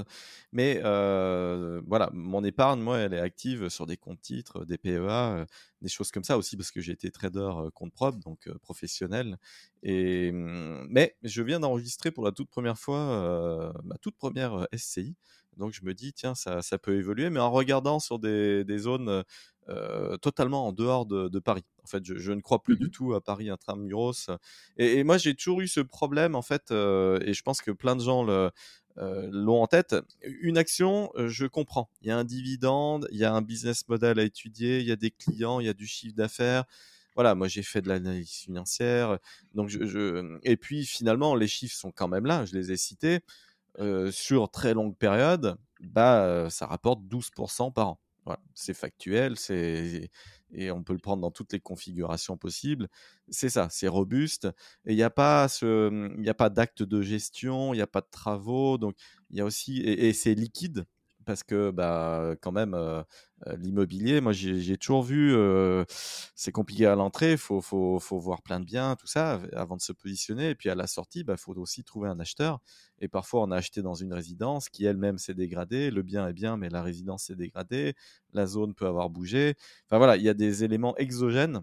Mais voilà, mon épargne, moi, elle est active sur des comptes titres, des PEA, des choses comme ça aussi, parce que j'ai été trader compte propre, donc professionnel. Et, mmh, mais je viens d'enregistrer pour la toute première fois ma toute première SCI. Donc je me dis, tiens, ça, ça peut évoluer, mais en regardant sur des, des zones euh, totalement en dehors de, de, Paris. En fait, je, je ne crois plus mmh du tout à Paris intramuros. Et, et moi, j'ai toujours eu ce problème, en fait, euh, et je pense que plein de gens le, euh, l'ont en tête. Une action, je comprends. Il y a un dividende, il y a un business model à étudier, il y a des clients, il y a du chiffre d'affaires. Voilà, moi j'ai fait de l'analyse financière, donc je, je, et puis finalement les chiffres sont quand même là, je les ai cités. Euh, sur très longue période, bah, ça rapporte 12% par an. Voilà, c'est factuel, c'est et on peut le prendre dans toutes les configurations possibles. C'est ça, c'est robuste. Et il n'y a pas ce, pas d'acte de gestion, il n'y a pas de travaux, donc il y a aussi et c'est liquide parce que bah quand même l'immobilier moi j'ai toujours vu c'est compliqué à l'entrée faut, faut, faut voir plein de biens tout ça avant de se positionner. Et puis à la sortie bah faut aussi trouver un acheteur. Et parfois on a acheté dans une résidence qui elle-même s'est dégradée. Le bien est bien mais la résidence s'est dégradée. La zone peut avoir bougé. Enfin voilà il y a des éléments exogènes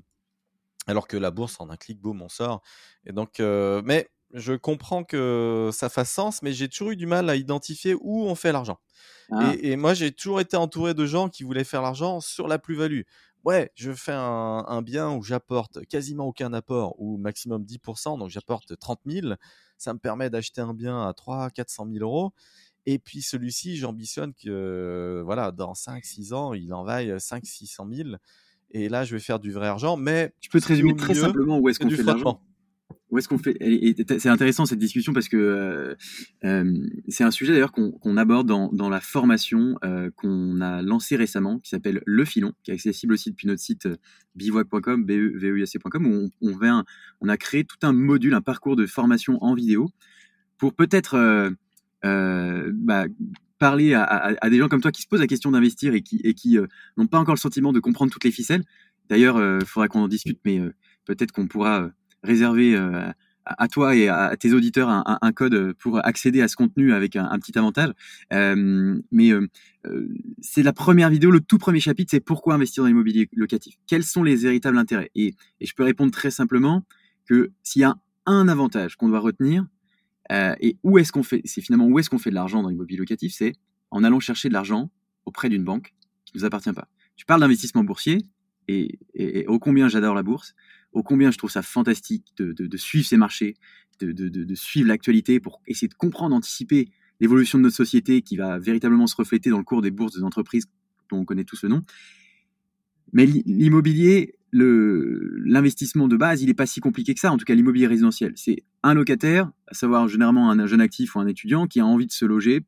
alors que la bourse en un clic boum on sort. Et donc mais je comprends que ça fasse sens, mais j'ai toujours eu du mal à identifier où on fait l'argent. Ah. Et, et, moi, j'ai toujours été entouré de gens qui voulaient faire l'argent sur la plus-value. Ouais, je fais un, un bien où j'apporte quasiment aucun apport, ou maximum 10%, donc j'apporte 30 000. Ça me permet d'acheter un bien à 3 400 000 euros. Et puis celui-ci, j'ambitionne que voilà, dans 5-6 ans, il en vaille 5 600 000. Et là, je vais faire du vrai argent. Mais tu peux te résumer très simplement où est-ce qu'on fait l'argent? Où est-ce qu'on fait C'est intéressant cette discussion parce que euh, euh, c'est un sujet d'ailleurs qu'on qu aborde dans, la formation euh, qu'on a lancée récemment, qui s'appelle Le Filon, qui est accessible aussi depuis notre site bivouac.com, bevuac.com, où on, on, un, on, a créé tout un module, un parcours de formation en vidéo pour peut-être bah, parler à, des gens comme toi qui se posent la question d'investir et qui n'ont pas encore le sentiment de comprendre toutes les ficelles. D'ailleurs, il faudra qu'on en discute, mais peut-être qu'on pourra réserver euh, à toi et à tes auditeurs un, code pour accéder à ce contenu avec un, petit avantage. Euh, mais euh, euh, c'est la première vidéo, le tout premier chapitre, c'est pourquoi investir dans l'immobilier locatif. Quels sont les véritables intérêts? Et, et, je peux répondre très simplement que s'il y a un avantage qu'on doit retenir, et où est-ce qu'on fait C'est finalement où est-ce qu'on fait de l'argent dans l'immobilier locatif C'est en allant chercher de l'argent auprès d'une banque qui ne nous appartient pas. Tu parles d'investissement boursier, et, et, ô combien j'adore la bourse, ô combien je trouve ça fantastique de, suivre ces marchés, de, suivre l'actualité pour essayer de comprendre, anticiper l'évolution de notre société qui va véritablement se refléter dans le cours des bourses des entreprises dont on connaît tous le nom. Mais l'immobilier, l'investissement de base, il n'est pas si compliqué que ça, en tout cas l'immobilier résidentiel. C'est un locataire, à savoir généralement un, jeune actif ou un étudiant qui a envie de se loger,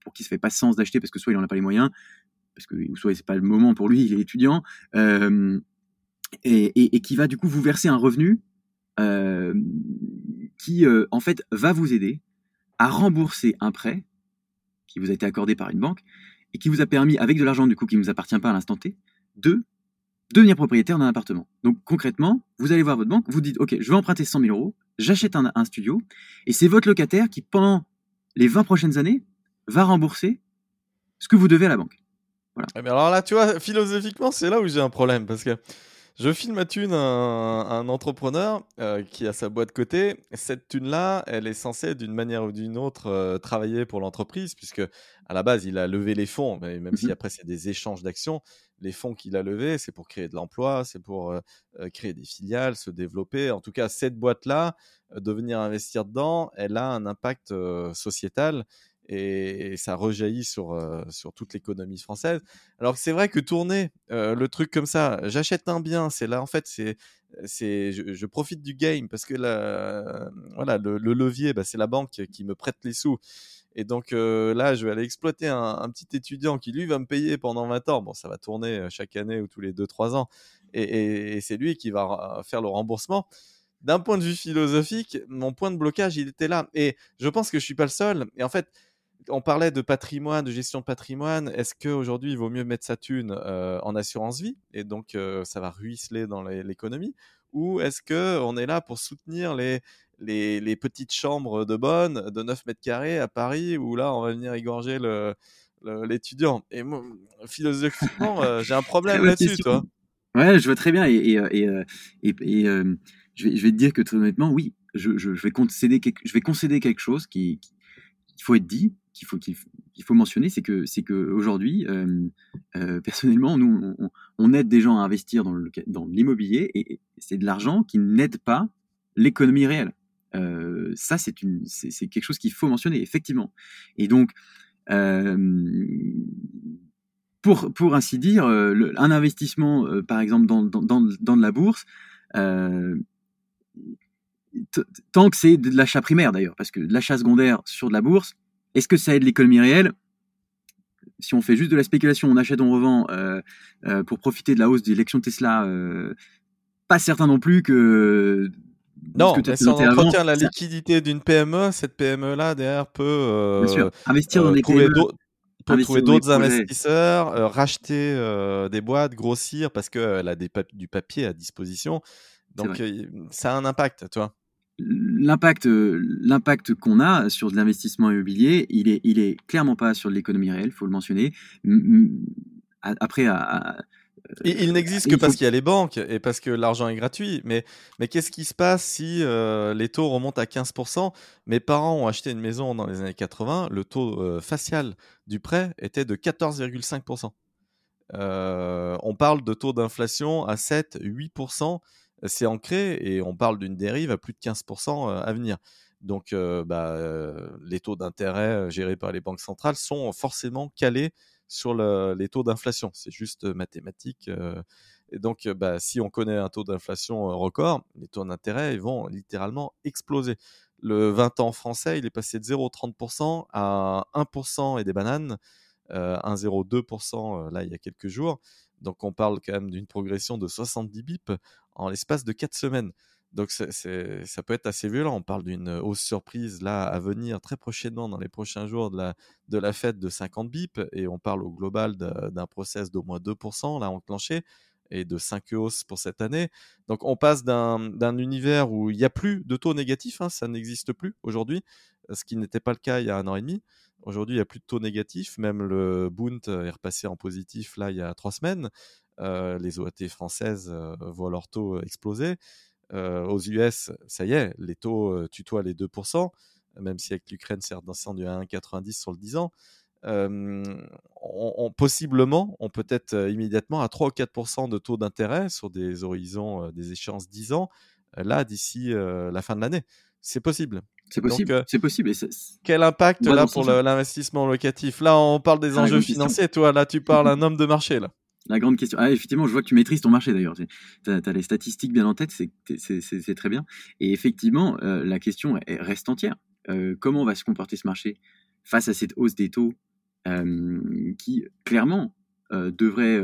pour qui ne se fait pas sens d'acheter parce que soit il n'en a pas les moyens, parce que soit c'est pas le moment pour lui, il est étudiant, euh, et, qui va du coup vous verser un revenu euh, qui euh, en fait va vous aider à rembourser un prêt qui vous a été accordé par une banque et qui vous a permis, avec de l'argent du coup qui ne vous appartient pas à l'instant T, de devenir propriétaire d'un appartement. Donc concrètement, vous allez voir votre banque, vous dites, OK, je vais emprunter 100 000 euros, j'achète un, un, studio, et c'est votre locataire qui, pendant les 20 prochaines années, va rembourser ce que vous devez à la banque. Mais alors là, tu vois, philosophiquement, c'est là où j'ai un problème parce que je filme à thune un, entrepreneur euh, qui a sa boîte côté. Cette thune-là, elle est censée, d'une manière ou d'une autre, euh, travailler pour l'entreprise, puisque à la base, il a levé les fonds, mais même si mmh après, c'est des échanges d'actions, les fonds qu'il a levés, c'est pour créer de l'emploi, c'est pour euh, créer des filiales, se développer. En tout cas, cette boîte-là, de venir investir dedans, elle a un impact sociétal et, ça rejaillit sur, euh, sur toute l'économie française. Alors c'est vrai que tourner euh, le truc comme ça, j'achète un bien, c'est là en fait, c'est je, profite du game parce que la, voilà le, levier, bah, c'est la banque qui me prête les sous. Et donc euh, là, je vais aller exploiter un, petit étudiant qui lui va me payer pendant 20 ans. Bon, ça va tourner chaque année ou tous les 2-3 ans. Et, et c'est lui qui va faire le remboursement d'un point de vue philosophique, mon point de blocage, il était là. Et je pense que je suis pas le seul. Et en fait, on parlait de patrimoine, de gestion de patrimoine. Est-ce qu'aujourd'hui, il vaut mieux mettre sa thune euh, en assurance vie et donc euh, ça va ruisseler dans l'économie? Ou est-ce qu'on est là pour soutenir les, les, petites chambres de bonne de 9 mètres carrés à Paris où là, on va venir égorger l'étudiant? Et philosophiquement, euh, j'ai un problème là-dessus, toi. Ouais, je vois très bien. Et, je, vais, te dire que très honnêtement, oui, je, vais, concéder quelque, je vais concéder quelque chose qui, qui faut être dit, qu'il faut, qu'il faut mentionner, c'est que, c'est que aujourd'hui, euh, euh, personnellement, nous, on, aide des gens à investir dans, le, dans l'immobilier et, c'est de l'argent qui n'aide pas l'économie réelle. Euh, ça, c'est, une, c'est, quelque chose qu'il faut mentionner, effectivement. Et donc, pour, pour ainsi dire, un investissement, par exemple, dans, dans, dans, de la bourse, tant que c'est de l'achat primaire d'ailleurs, parce que l'achat secondaire sur de la bourse, est-ce que ça aide l'économie réelle? Si on fait juste de la spéculation, on achète, on revend euh, euh, pour profiter de la hausse des élections Tesla, euh, pas certain non plus que. Non, mais si on entretient la liquidité d'une PME, cette PME-là, derrière, peut investir dans des trouver trouver d'autres investisseurs, racheter des boîtes, grossir parce qu'elle a des du papier à disposition. Donc ça a un impact, toi l'impact l'impact qu'on a sur de l'investissement immobilier, il est il est clairement pas sur l'économie réelle, faut le mentionner. Après à, il, n'existe que parce qu'il y a les banques et parce que l'argent est gratuit. Mais, mais qu'est-ce qui se passe si euh, les taux remontent à 15% Mes parents ont acheté une maison dans les années 80. Le taux euh, facial du prêt était de 14,5%. Euh, on parle de taux d'inflation à 7-8% c'est ancré et on parle d'une dérive à plus de 15% à venir. Donc, bah, les taux d'intérêt gérés par les banques centrales sont forcément calés sur les taux d'inflation. C'est juste mathématique. et donc, bah, si on connaît un taux d'inflation record, les taux d'intérêt vont littéralement exploser. Le 20 ans français, il est passé de 0,30% à 1% et des bananes, 1,02% là il y a quelques jours. Donc on parle quand même d'une progression de 70 bips en l'espace de 4 semaines. Donc ça peut être assez violent. On parle d'une hausse surprise là à venir très prochainement dans les prochains jours de la, fête de 50 bips et on parle au global d'un process d'au moins 2% là enclenché et de 5 hausses pour cette année. Donc on passe d'un univers où il n'y a plus de taux négatifs, hein, ça n'existe plus aujourd'hui, ce qui n'était pas le cas il y a un an et demi. Aujourd'hui, il n'y a plus de taux négatifs. Même le Bund est repassé en positif là il y a trois semaines. Euh, les OAT françaises euh, voient leur taux exploser. Euh, aux US, ça y est, les taux tutoient les 2%. même si avec l'Ukraine, c'est redescendu à 1,90 sur le 10 ans. on, possiblement, on peut être immédiatement à 3 ou 4% de taux d'intérêt sur des horizons, des échéances 10 ans, là, d'ici la fin de l'année. C'est possible. C'est possible. c'est possible. quel impact là pour l'investissement locatif? Là, on parle des enjeux financiers. Toi, là, tu parles un homme de marché. Là. La grande question. Ah, effectivement, je vois que tu maîtrises ton marché d'ailleurs. Tu as, les statistiques bien en tête, c'est très bien. Et effectivement, la question reste entière. comment va se comporter ce marché face à cette hausse des taux qui, clairement, devrait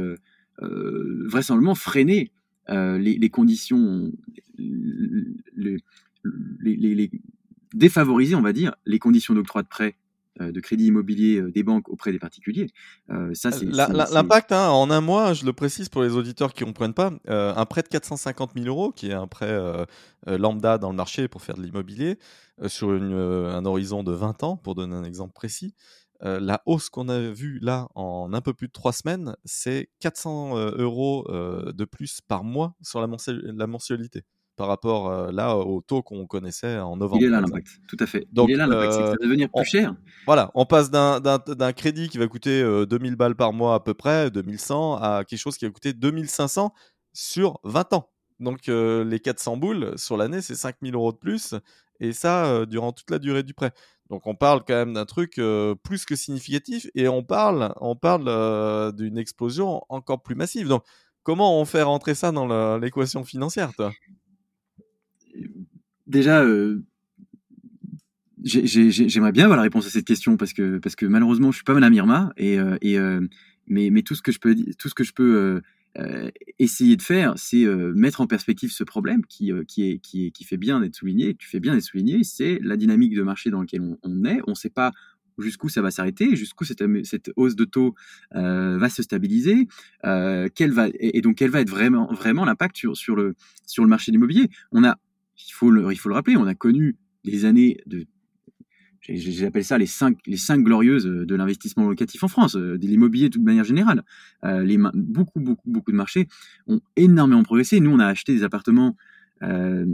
vraisemblablement freiner les, conditions, défavoriser, on va dire, les conditions d'octroi de prêt euh, de crédit immobilier euh, des banques auprès des particuliers. Euh, ça, c'est l'impact hein, en un mois. Je le précise pour les auditeurs qui ne comprennent pas. un prêt de 450 000 euros, qui est un prêt lambda dans le marché pour faire de l'immobilier sur un horizon de 20 ans, pour donner un exemple précis. la hausse qu'on a vue là en un peu plus de trois semaines, c'est 400 euros de plus par mois sur la mensualité par rapport euh, là au taux qu'on connaissait en novembre. Il est là l'impact, tout à fait. Donc, il est là l'impact, c'est que ça va devenir plus cher. Voilà, on passe d'un crédit qui va coûter 2000 euh, balles par mois à peu près, 2100, à quelque chose qui va coûter 2500 sur 20 ans. Donc euh, les 400 boules sur l'année, c'est 5000 euros de plus, et ça durant toute la durée du prêt. Donc on parle quand même d'un truc plus que significatif, et on parle, on parle d'une explosion encore plus massive. Donc comment on fait rentrer ça dans l'équation financière, toi? Déjà, euh, j'aimerais bien avoir la réponse à cette question parce que, parce que malheureusement, je suis pas mal à Mirma et, euh, euh, mais, tout ce que je peux, tout ce que je peux essayer de faire, c'est mettre en perspective ce problème qui, qui, fait bien d'être souligné. Tu fais bien d'être souligné, c'est la dynamique de marché dans laquelle on, est. On ne sait pas jusqu'où ça va s'arrêter, jusqu'où cette, hausse de taux va se stabiliser, et, donc quel va être vraiment, vraiment l'impact sur, sur, le, sur le marché de l'immobilier. On a il faut le, il faut le rappeler, on a connu des années de j'appelle ça les cinq, les cinq glorieuses de l'investissement locatif en France, euh, de l'immobilier de toute manière générale. Euh, beaucoup, beaucoup, beaucoup de marchés ont énormément progressé. Nous, on a acheté des appartements euh,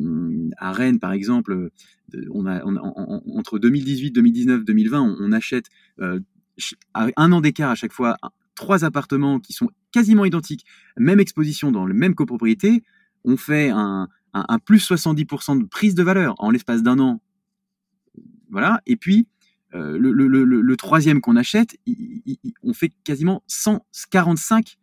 à Rennes, par exemple. Entre 2018, 2019, 2020, on, achète à un an d'écart à chaque fois trois appartements qui sont quasiment identiques, même exposition dans le même copropriété. On fait un, un, plus 70% de prise de valeur en l'espace d'un an. Voilà. Et puis, euh, le, troisième qu'on achète, on fait quasiment 145%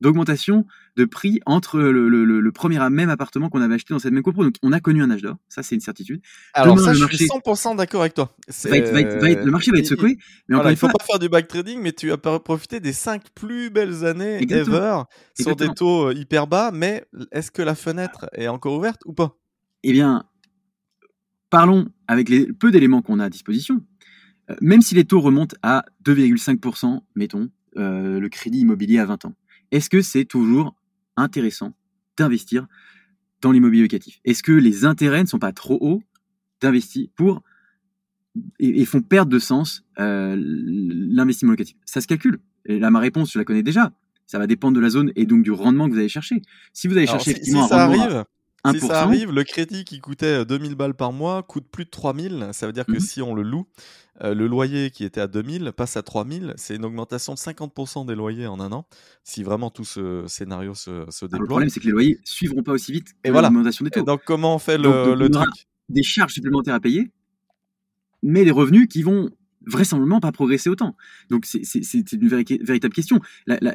d'augmentation de prix entre le, le, le, premier même appartement qu'on avait acheté dans cette même copro. Donc on a connu un âge d'or, ça c'est une certitude. Alors ça, je suis 100% d'accord avec toi. le marché va être secoué. Mais il ne faut pas faire du back trading, mais tu as profité des cinq plus belles années ever sur des taux euh, hyper bas. Mais est-ce que la fenêtre est encore ouverte ou pas? Eh bien, parlons avec les peu d'éléments qu'on a à disposition. Euh, même si les taux remontent à 2,5%, mettons, euh, le crédit immobilier à 20 ans est-ce que c'est toujours intéressant d'investir dans l'immobilier locatif? Est-ce que les intérêts ne sont pas trop hauts d'investir pour et, font perdre de sens euh, l'investissement locatif? Ça se calcule. Et là, ma réponse, je la connais déjà. Ça va dépendre de la zone et donc du rendement que vous allez chercher. Si vous allez chercher effectivement ça arrive, si ça arrive, le crédit qui coûtait 2000 balles par mois coûte plus de 3000. Ça veut dire que mmh si on le loue, euh, le loyer qui était à 2000 passe à 3000. C'est une augmentation de 50% des loyers en un an, si vraiment tout ce scénario se, se déploie. le problème, c'est que les loyers suivront pas aussi vite que l'augmentation des taux. donc, comment on fait le, truc? Des charges supplémentaires à payer, mais des revenus qui vont vraisemblablement pas progresser autant. Donc c'est une véritable question.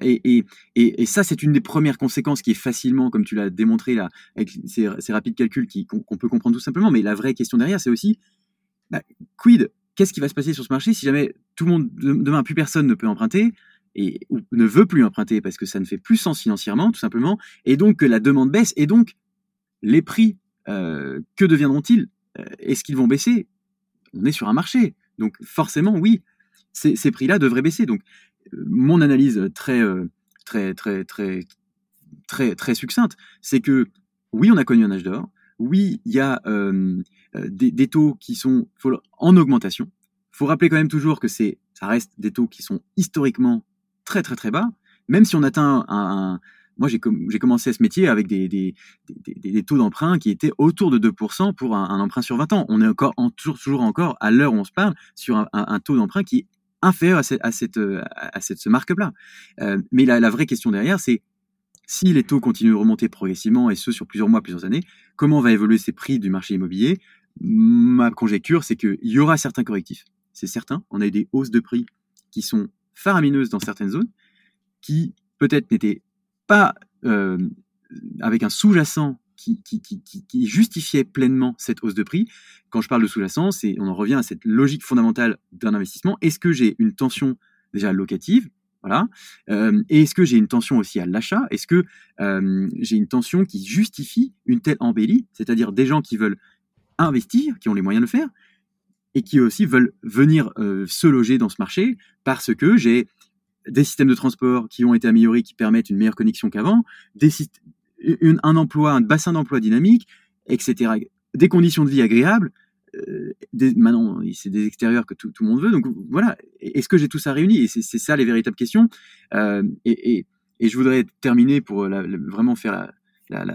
et, et, ça, c'est une des premières conséquences qui est facilement, comme tu l'as démontré là, avec ces, rapides calculs qu'on peut comprendre tout simplement. Mais la vraie question derrière, c'est aussi, bah, quid Qu'est-ce qui va se passer sur ce marché si jamais tout le monde, demain, plus personne ne peut emprunter et ou ne veut plus emprunter parce que ça ne fait plus sens financièrement, tout simplement, et donc que la demande baisse, et donc les prix, euh, que deviendront-ils? Euh, Est-ce qu'ils vont baisser? On est sur un marché. Donc forcément, oui, ces, prix-là devraient baisser. Donc euh, mon analyse très, très, très, très, très, très succincte, c'est que oui, on a connu un âge d'or. Oui, il y a euh, des, taux qui sont en augmentation. Faut rappeler quand même toujours que c'est, ça reste des taux qui sont historiquement très très très bas. Même si on atteint un, moi, j'ai commencé ce métier avec des, des, des, des taux d'emprunt qui étaient autour de 2% pour un, emprunt sur 20 ans. On est encore, en, toujours, toujours encore, à l'heure où on se parle, sur un, taux d'emprunt qui est inférieur à, cette, à, cette, à cette, ce markup-là. Euh, mais la, la vraie question derrière, c'est si les taux continuent de remonter progressivement, et ce sur plusieurs mois, plusieurs années, comment va évoluer ces prix du marché immobilier? Ma conjecture, c'est qu'il y aura certains correctifs. C'est certain. On a eu des hausses de prix qui sont faramineuses dans certaines zones, qui peut-être n'étaient pas euh, avec un sous-jacent qui, justifiait pleinement cette hausse de prix. Quand je parle de sous-jacent, c'est on en revient à cette logique fondamentale d'un investissement. Est-ce que j'ai une tension déjà locative? Voilà. Euh, et est-ce que j'ai une tension aussi à l'achat? Est-ce que euh, j'ai une tension qui justifie une telle embellie, c'est-à-dire des gens qui veulent investir, qui ont les moyens de le faire, et qui aussi veulent venir se loger dans ce marché parce que j'ai des systèmes de transport qui ont été améliorés, qui permettent une meilleure connexion qu'avant, un emploi, un bassin d'emploi dynamique, etc. Des conditions de vie agréables. Euh, maintenant, c'est des extérieurs que tout, le monde veut. Donc voilà, est-ce que j'ai tout ça réuni? C'est ça les véritables questions. Euh, et, je voudrais terminer pour vraiment faire la,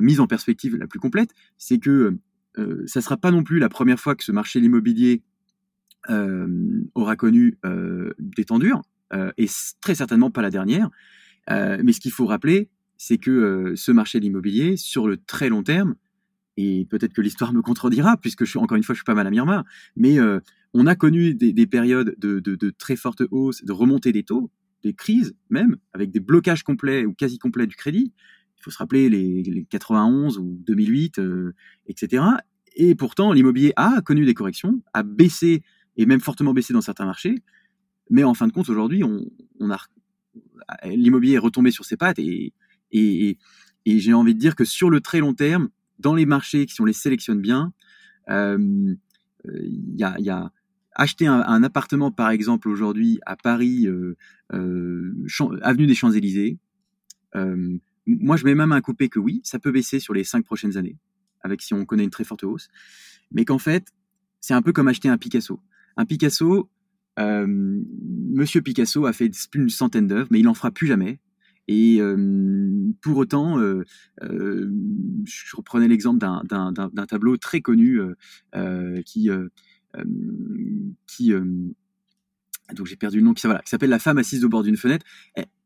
mise en perspective la plus complète. C'est que euh, ça ne sera pas non plus la première fois que ce marché de l'immobilier aura connu des tendures. Euh, et très certainement pas la dernière. Euh, mais ce qu'il faut rappeler, c'est que euh, ce marché de l'immobilier, sur le très long terme, et peut-être que l'histoire me contredira, puisque je encore une fois, je suis pas mal à Myanmar, mais on a connu des, périodes de, très forte hausse, de remontée des taux, des crises même, avec des blocages complets ou quasi complets du crédit. Il faut se rappeler les, 91 ou 2008, etc. Et pourtant, l'immobilier a connu des corrections, a baissé et même fortement baissé dans certains marchés. Mais en fin de compte, aujourd'hui, on, a l'immobilier est retombé sur ses pattes et, j'ai envie de dire que sur le très long terme, dans les marchés, qui on les sélectionne bien, euh, il y, a, y, acheter un, appartement, par exemple, aujourd'hui à Paris, euh, euh, avenue des Champs-Élysées. Moi, je mets même un coupé que oui, ça peut baisser sur les cinq prochaines années, avec si on connaît une très forte hausse, mais qu'en fait, c'est un peu comme acheter un Picasso. Un Picasso, euh, Monsieur Picasso a fait plus d'une centaine d'œuvres, mais il n'en fera plus jamais. Et euh, pour autant, euh, je reprenais l'exemple d'un tableau très connu qui, qui donc j'ai perdu le nom, qui, s'appelle La femme assise au bord d'une fenêtre.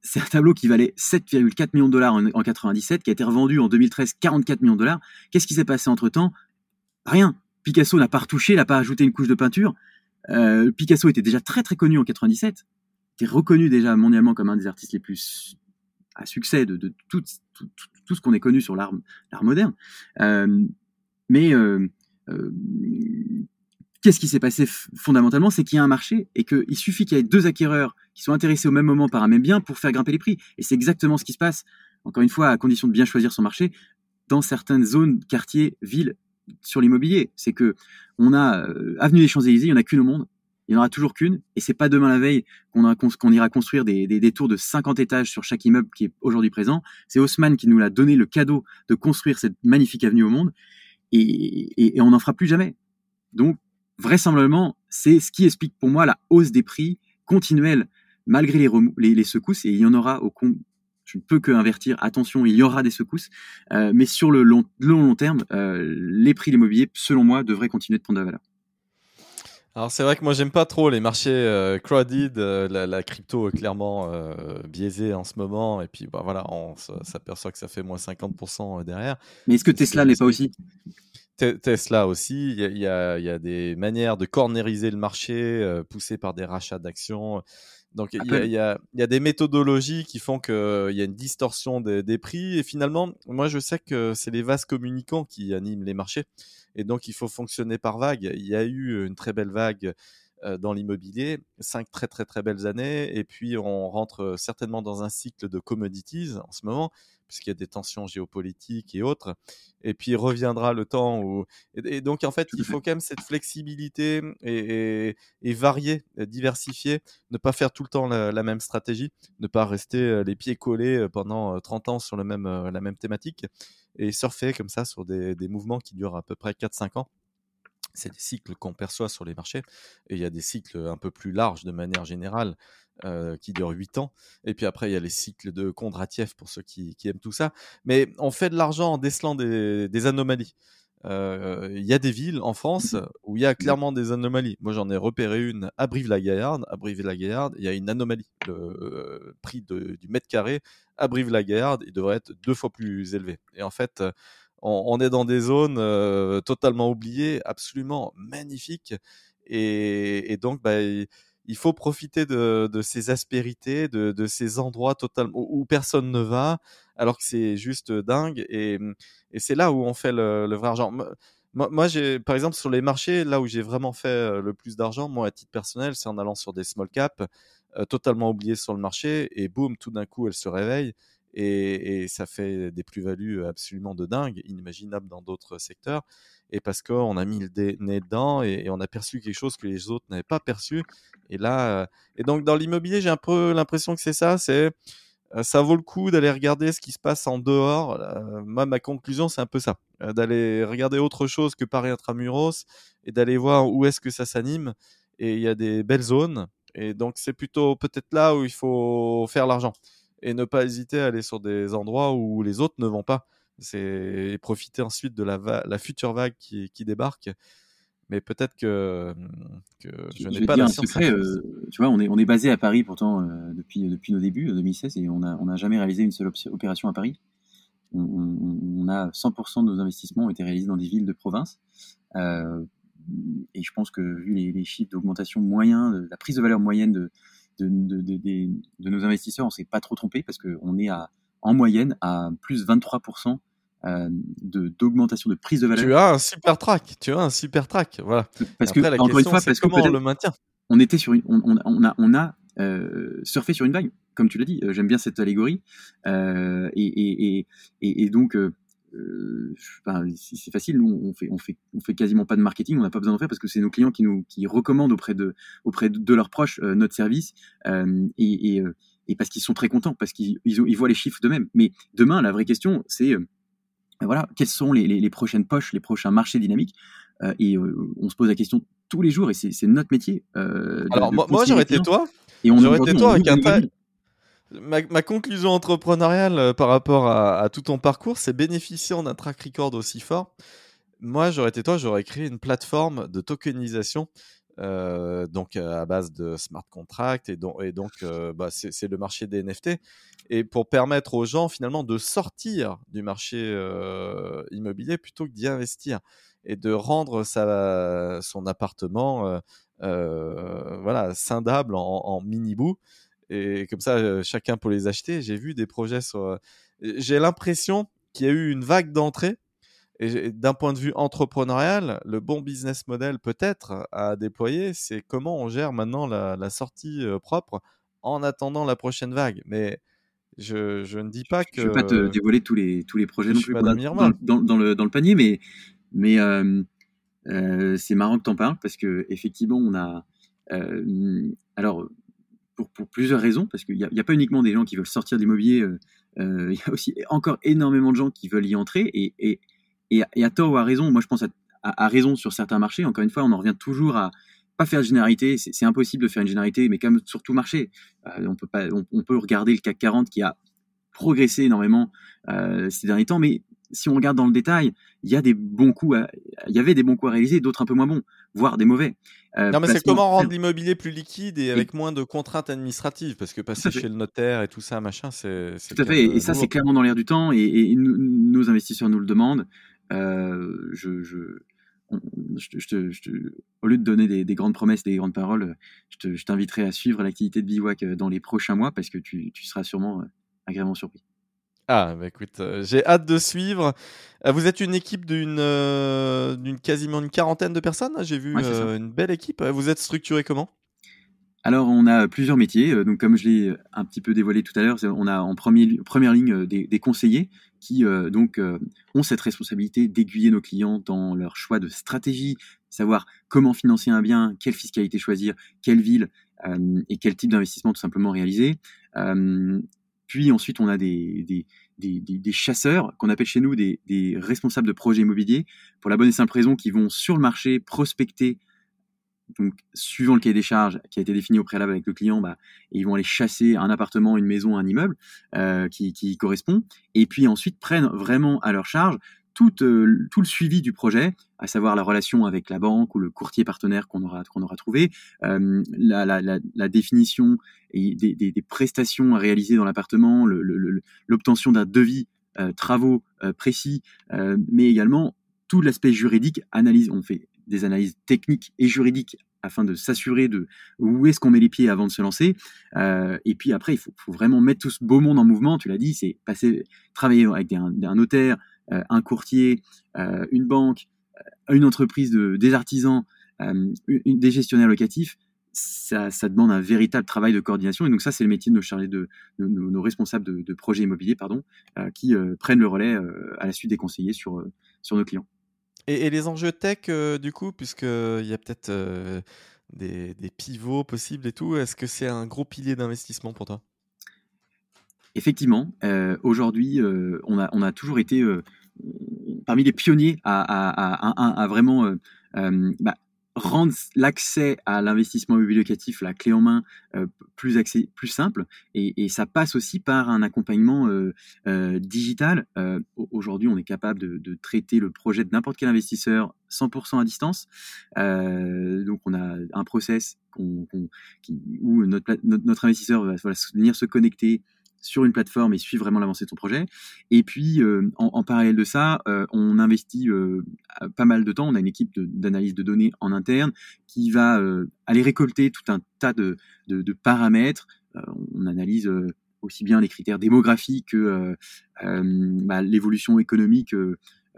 C'est un tableau qui valait 7,4 millions de dollars en, en 97, qui a été revendu en 2013 44 millions de dollars. Qu'est-ce qui s'est passé entre temps Rien. Picasso n'a pas retouché, n'a pas ajouté une couche de peinture. Euh, Picasso était déjà très très connu en 97, était reconnu déjà mondialement comme un des artistes les plus à succès de, tout, ce qu'on est connu sur l'art moderne. Euh, mais euh, qu'est-ce qui s'est passé fondamentalement C'est qu'il y a un marché et qu'il suffit qu'il y ait deux acquéreurs qui soient intéressés au même moment par un même bien pour faire grimper les prix. Et c'est exactement ce qui se passe, encore une fois, à condition de bien choisir son marché, dans certaines zones, quartiers, villes sur l'immobilier. C'est que on a euh, avenue des Champs-Élysées, il y en a qu'une au monde. Il n'y en aura toujours qu'une, et c'est pas demain la veille qu'on ira construire des, des, tours de 50 étages sur chaque immeuble qui est aujourd'hui présent. C'est Haussmann qui nous l'a donné le cadeau de construire cette magnifique avenue au monde, et, on n'en fera plus jamais. Donc, vraisemblablement, c'est ce qui explique pour moi la hausse des prix continuelle malgré les, les, les secousses, et il y en aura au, je ne peux que invertir. Attention, il y aura des secousses, euh, mais sur le long, long, terme, euh, les prix de l'immobilier, selon moi, devraient continuer de prendre de la valeur. Alors c'est vrai que moi j'aime pas trop les marchés euh, crowded, la, crypto est clairement biaisée en ce moment et puis bah voilà on s'aperçoit que ça fait moins 50% derrière. Mais est-ce que Tesla n'est pas aussi? Tesla aussi, il y, y, a, des manières de cornériser le marché poussées par des rachats d'actions. Donc il y, y, a des méthodologies qui font qu'il y a une distorsion des, des, prix. Et finalement, moi je sais que c'est les vases communicants qui animent les marchés. Et donc il faut fonctionner par vagues. Il y a eu une très belle vague euh, dans l'immobilier, cinq très très très belles années. Et puis on rentre certainement dans un cycle de commodities en ce moment puisqu'il y a des tensions géopolitiques et autres. Et puis reviendra le temps où. Et, donc, en fait, il faut quand même cette flexibilité et, et, varier, diversifier, ne pas faire tout le temps la, même stratégie, ne pas rester euh, les pieds collés euh, pendant 30 euh, ans sur le même, la même thématique et surfer comme ça sur des, des mouvements qui durent à peu près 4-5 ans c'est des cycles qu'on perçoit sur les marchés. Et il y a des cycles un peu plus larges de manière générale qui durent 8 ans. Et puis après, il y a les cycles de Kondratiev pour ceux qui, aiment tout ça. Mais on fait de l'argent en décelant des anomalies. Il y a des villes en France mmh où il y a mmh. clairement des anomalies. Moi, j'en ai repéré une à Brive-la-Gaillarde. À Brive-la-Gaillarde, il y a une anomalie. Le prix du mètre carré à Brive-la-Gaillarde, il devrait être deux fois plus élevé. Et en fait, on, est dans des zones totalement oubliées, absolument magnifiques. Et, donc, bah, il faut profiter de, ces aspérités, de, ces endroits totalement où, personne ne va, alors que c'est juste dingue. Et, c'est là où on fait le, vrai argent. Moi, j'ai, par exemple, sur les marchés, là où j'ai vraiment fait euh, le plus d'argent, moi, à titre personnel, c'est en allant sur des small caps, euh, totalement oubliées sur le marché, et boum, tout d'un coup, elles se réveillent. Et, ça fait des plus-values absolument de dingue, inimaginables dans d'autres secteurs et parce qu'on a mis le nez dedans et, on a perçu quelque chose que les autres n'avaient pas perçu. Et là, euh, et donc dans l'immobilier, j'ai un peu l'impression que c'est ça, c'est euh, ça vaut le coup d'aller regarder ce qui se passe en dehors. Euh, ma conclusion, c'est un peu ça, d'aller regarder autre chose que Paris intramuros et d'aller voir où est-ce que ça s'anime. Et il y a des belles zones. Et donc, c'est plutôt peut-être là où il faut faire l'argent et ne pas hésiter à aller sur des endroits où les autres ne vont pas c'est profiter ensuite de la, la future vague qui, qui débarque. Mais peut-être que, que je, n'ai pas la secret, euh, tu vois, on est, on est basé à Paris pourtant euh, depuis, depuis nos débuts, 2016, et on n'a on a jamais réalisé une seule opération à Paris. On, a 100% de nos investissements ont été réalisés dans des villes de province. Euh, et je pense que vu les, les chiffres d'augmentation moyen, la prise de valeur moyenne de, de, de, de, de nos investisseurs, on s'est pas trop trompé parce qu'on est à, en moyenne à plus 23% euh, de d'augmentation de prise de valeur. Tu as un super track, tu as un super track, voilà. Parce que encore une fois, parce comment on le maintient. On était sur une, on, on, a on a euh, surfé sur une vague, comme tu l'as dit. Euh, j'aime bien cette allégorie euh, et, et, et, et, donc. Euh, c'est facile, nous on fait, on fait, on fait quasiment pas de marketing, on n'a pas besoin d'en faire parce que c'est nos clients qui nous qui recommandent auprès de, auprès de leurs proches notre service et, et, et parce qu'ils sont très contents, parce qu'ils ils, voient les chiffres d'eux-mêmes. Mais demain, la vraie question, c'est ben voilà, quelles sont les, prochaines poches, les prochains marchés dynamiques? Euh, Et euh, on se pose la question tous les jours, et c'est notre métier. Euh, Alors moi, j'aurais été toi. Et on j'aurais été toi avec un Ma, conclusion entrepreneuriale par rapport à, tout ton parcours, c'est bénéficiant d'un track record aussi fort. Moi, j'aurais été toi, j'aurais créé une plateforme de tokenisation euh, donc à base de smart contracts et, donc euh, bah, c'est le marché des NFT et pour permettre aux gens finalement de sortir du marché euh, immobilier plutôt que d'y investir et de rendre sa, son appartement voilà scindable en, en mini bout et comme ça chacun peut les acheter j'ai vu des projets sur j'ai l'impression qu'il y a eu une vague d'entrée et d'un point de vue entrepreneurial, le bon business model peut-être à déployer, c'est comment on gère maintenant la, sortie propre en attendant la prochaine vague. Mais je, je ne dis pas que. Je ne vais pas te dévoiler tous les, tous les projets non plus dans, dans, dans, le, dans le panier, mais, mais euh, euh, c'est marrant que tu en parles parce qu'effectivement, on a. alors, pour, plusieurs raisons, parce qu'il n'y a, a, pas uniquement des gens qui veulent sortir de l'immobilier, il y a aussi encore énormément de gens qui veulent y entrer et, et et, à tort ou à raison, moi je pense à, raison sur certains marchés. Encore une fois, on en revient toujours à pas faire de généralité. C'est impossible de faire une généralité, mais même sur tout marché. Euh, on peut pas, on, peut regarder le CAC 40 qui a progressé énormément euh, ces derniers temps, mais si on regarde dans le détail, il y a des bons coups, il y avait des bons coups à réaliser, d'autres un peu moins bons, voire des mauvais. Euh, non, mais c'est comment rendre l'immobilier plus liquide et avec moins de contraintes administratives, parce que passer chez le notaire et tout ça, machin, c'est. Tout à fait, et, ça, c'est clairement dans l'air du temps, et, nos investisseurs nous le demandent. Euh, je, je, au lieu de donner des, grandes promesses, des grandes paroles, je t'inviterai à suivre l'activité de Bivouac euh, dans les prochains mois parce que tu, seras sûrement agréablement surpris. Ah, bah écoute, j'ai hâte de suivre. vous êtes une équipe d'une d'une quasiment une quarantaine de personnes. J'ai vu une belle équipe. Vous êtes structuré comment? Alors, on a plusieurs métiers. Euh, donc, comme je l'ai un petit peu dévoilé tout à l'heure, on a en premier, première ligne euh, des, conseillers qui euh, donc ont cette responsabilité d'aiguiller nos clients dans leur choix de stratégie, savoir comment financer un bien, quelle fiscalité choisir, quelle ville et quel type d'investissement tout simplement réaliser. Puis ensuite, on a des, chasseurs qu'on appelle chez nous des, responsables de projets immobiliers, pour la bonne et simple raison qu'ils vont sur le marché prospecter donc, suivant le cahier des charges qui a été défini au préalable avec le client, bah, ils vont aller chasser un appartement, une maison, un immeuble euh, qui, qui, correspond, et puis ensuite prennent vraiment à leur charge tout, euh, tout, le suivi du projet, à savoir la relation avec la banque ou le courtier partenaire qu'on aura, qu'on aura trouvé, euh, la, la, la, définition des, prestations à réaliser dans l'appartement, l'obtention d'un devis euh, travaux précis, mais également tout l'aspect juridique, analyse, on fait des analyses techniques et juridiques afin de s'assurer de où est-ce qu'on met les pieds avant de se lancer. Et puis après, il faut, vraiment mettre tout ce beau monde en mouvement. Tu l'as dit, c'est passer, travailler avec un, notaire, euh, un courtier, euh, une banque, euh, une entreprise de, des artisans, euh, une, des gestionnaires locatifs. Ça, ça, demande un véritable travail de coordination. Et donc ça, c'est le métier de nos chargés de, de, nos responsables de, de, projets immobiliers, pardon, qui prennent le relais à la suite des conseillers sur sur nos clients. Et, les enjeux tech, euh, du coup, puisqu'il y a peut-être euh, des, pivots possibles et tout, est-ce que c'est un gros pilier d'investissement pour toi? Effectivement, euh, aujourd'hui, on, a, on a toujours été parmi les pionniers à, vraiment bah, rendre l'accès à l'investissement immobilier la clé en main, euh, plus, accès, plus simple. Et, et, ça passe aussi par un accompagnement euh, euh, digital. Euh, aujourd'hui, on est capable de, de, traiter le projet de n'importe quel investisseur 100% à distance. Euh, donc, on a un process qui, où notre, notre, notre investisseur va, va venir se connecter sur une plateforme et suivre vraiment l'avancée de son projet. Et puis, euh, en, parallèle de ça, euh, on investit euh, pas mal de temps. On a une équipe d'analyse de, données en interne qui va aller récolter tout un tas de, paramètres. on analyse aussi bien les critères démographiques que bah, l'évolution économique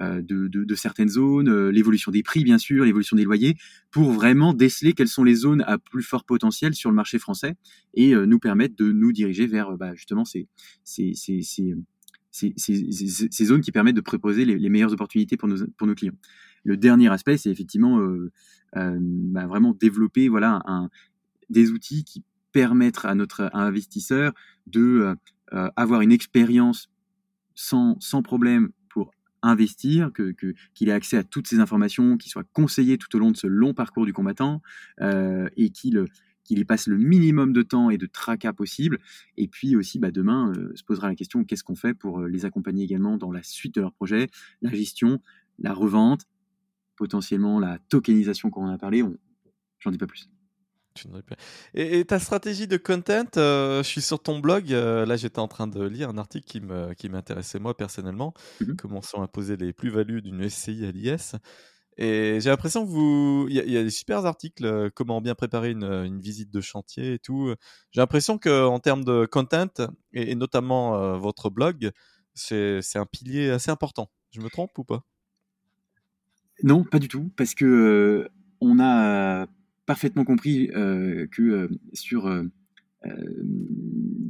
de, de, certaines zones, euh, l'évolution des prix bien sûr, l'évolution des loyers, pour vraiment déceler quelles sont les zones à plus fort potentiel sur le marché français et euh, nous permettre de nous diriger vers bah, justement ces, ces, ces, ces zones qui permettent de proposer les, meilleures opportunités pour nos, pour nos clients. Le dernier aspect, c'est effectivement euh, euh, bah vraiment développer voilà des outils qui permettent à notre investisseur de euh, avoir une expérience sans, sans problème investir, que qu'il ait accès à toutes ces informations, qu'il soit conseillé tout au long de ce long parcours du combattant euh, et qu'il qu'il y passe le minimum de temps et de tracas possible. Et puis aussi, bah, demain, euh, se posera la question qu'est-ce qu'on fait pour euh, les accompagner également dans la suite de leur projet, la gestion, la revente, potentiellement la tokenisation qu'on a parlé. J'en dis pas plus. Et, ta stratégie de content, euh, je suis sur ton blog, euh, là j'étais en train de lire un article qui, me, qui m'intéressait moi personnellement, mmh comment sont imposées les plus-values d'une SCI à l'IS. Et j'ai l'impression que vous... Il y, a des super articles, euh, comment bien préparer une, une, visite de chantier et tout. J'ai l'impression qu'en termes de content, et, notamment votre blog, c'est, c'est un pilier assez important. Je me trompe ou pas? Non, pas du tout, parce que on a parfaitement compris euh, que euh, sur, euh,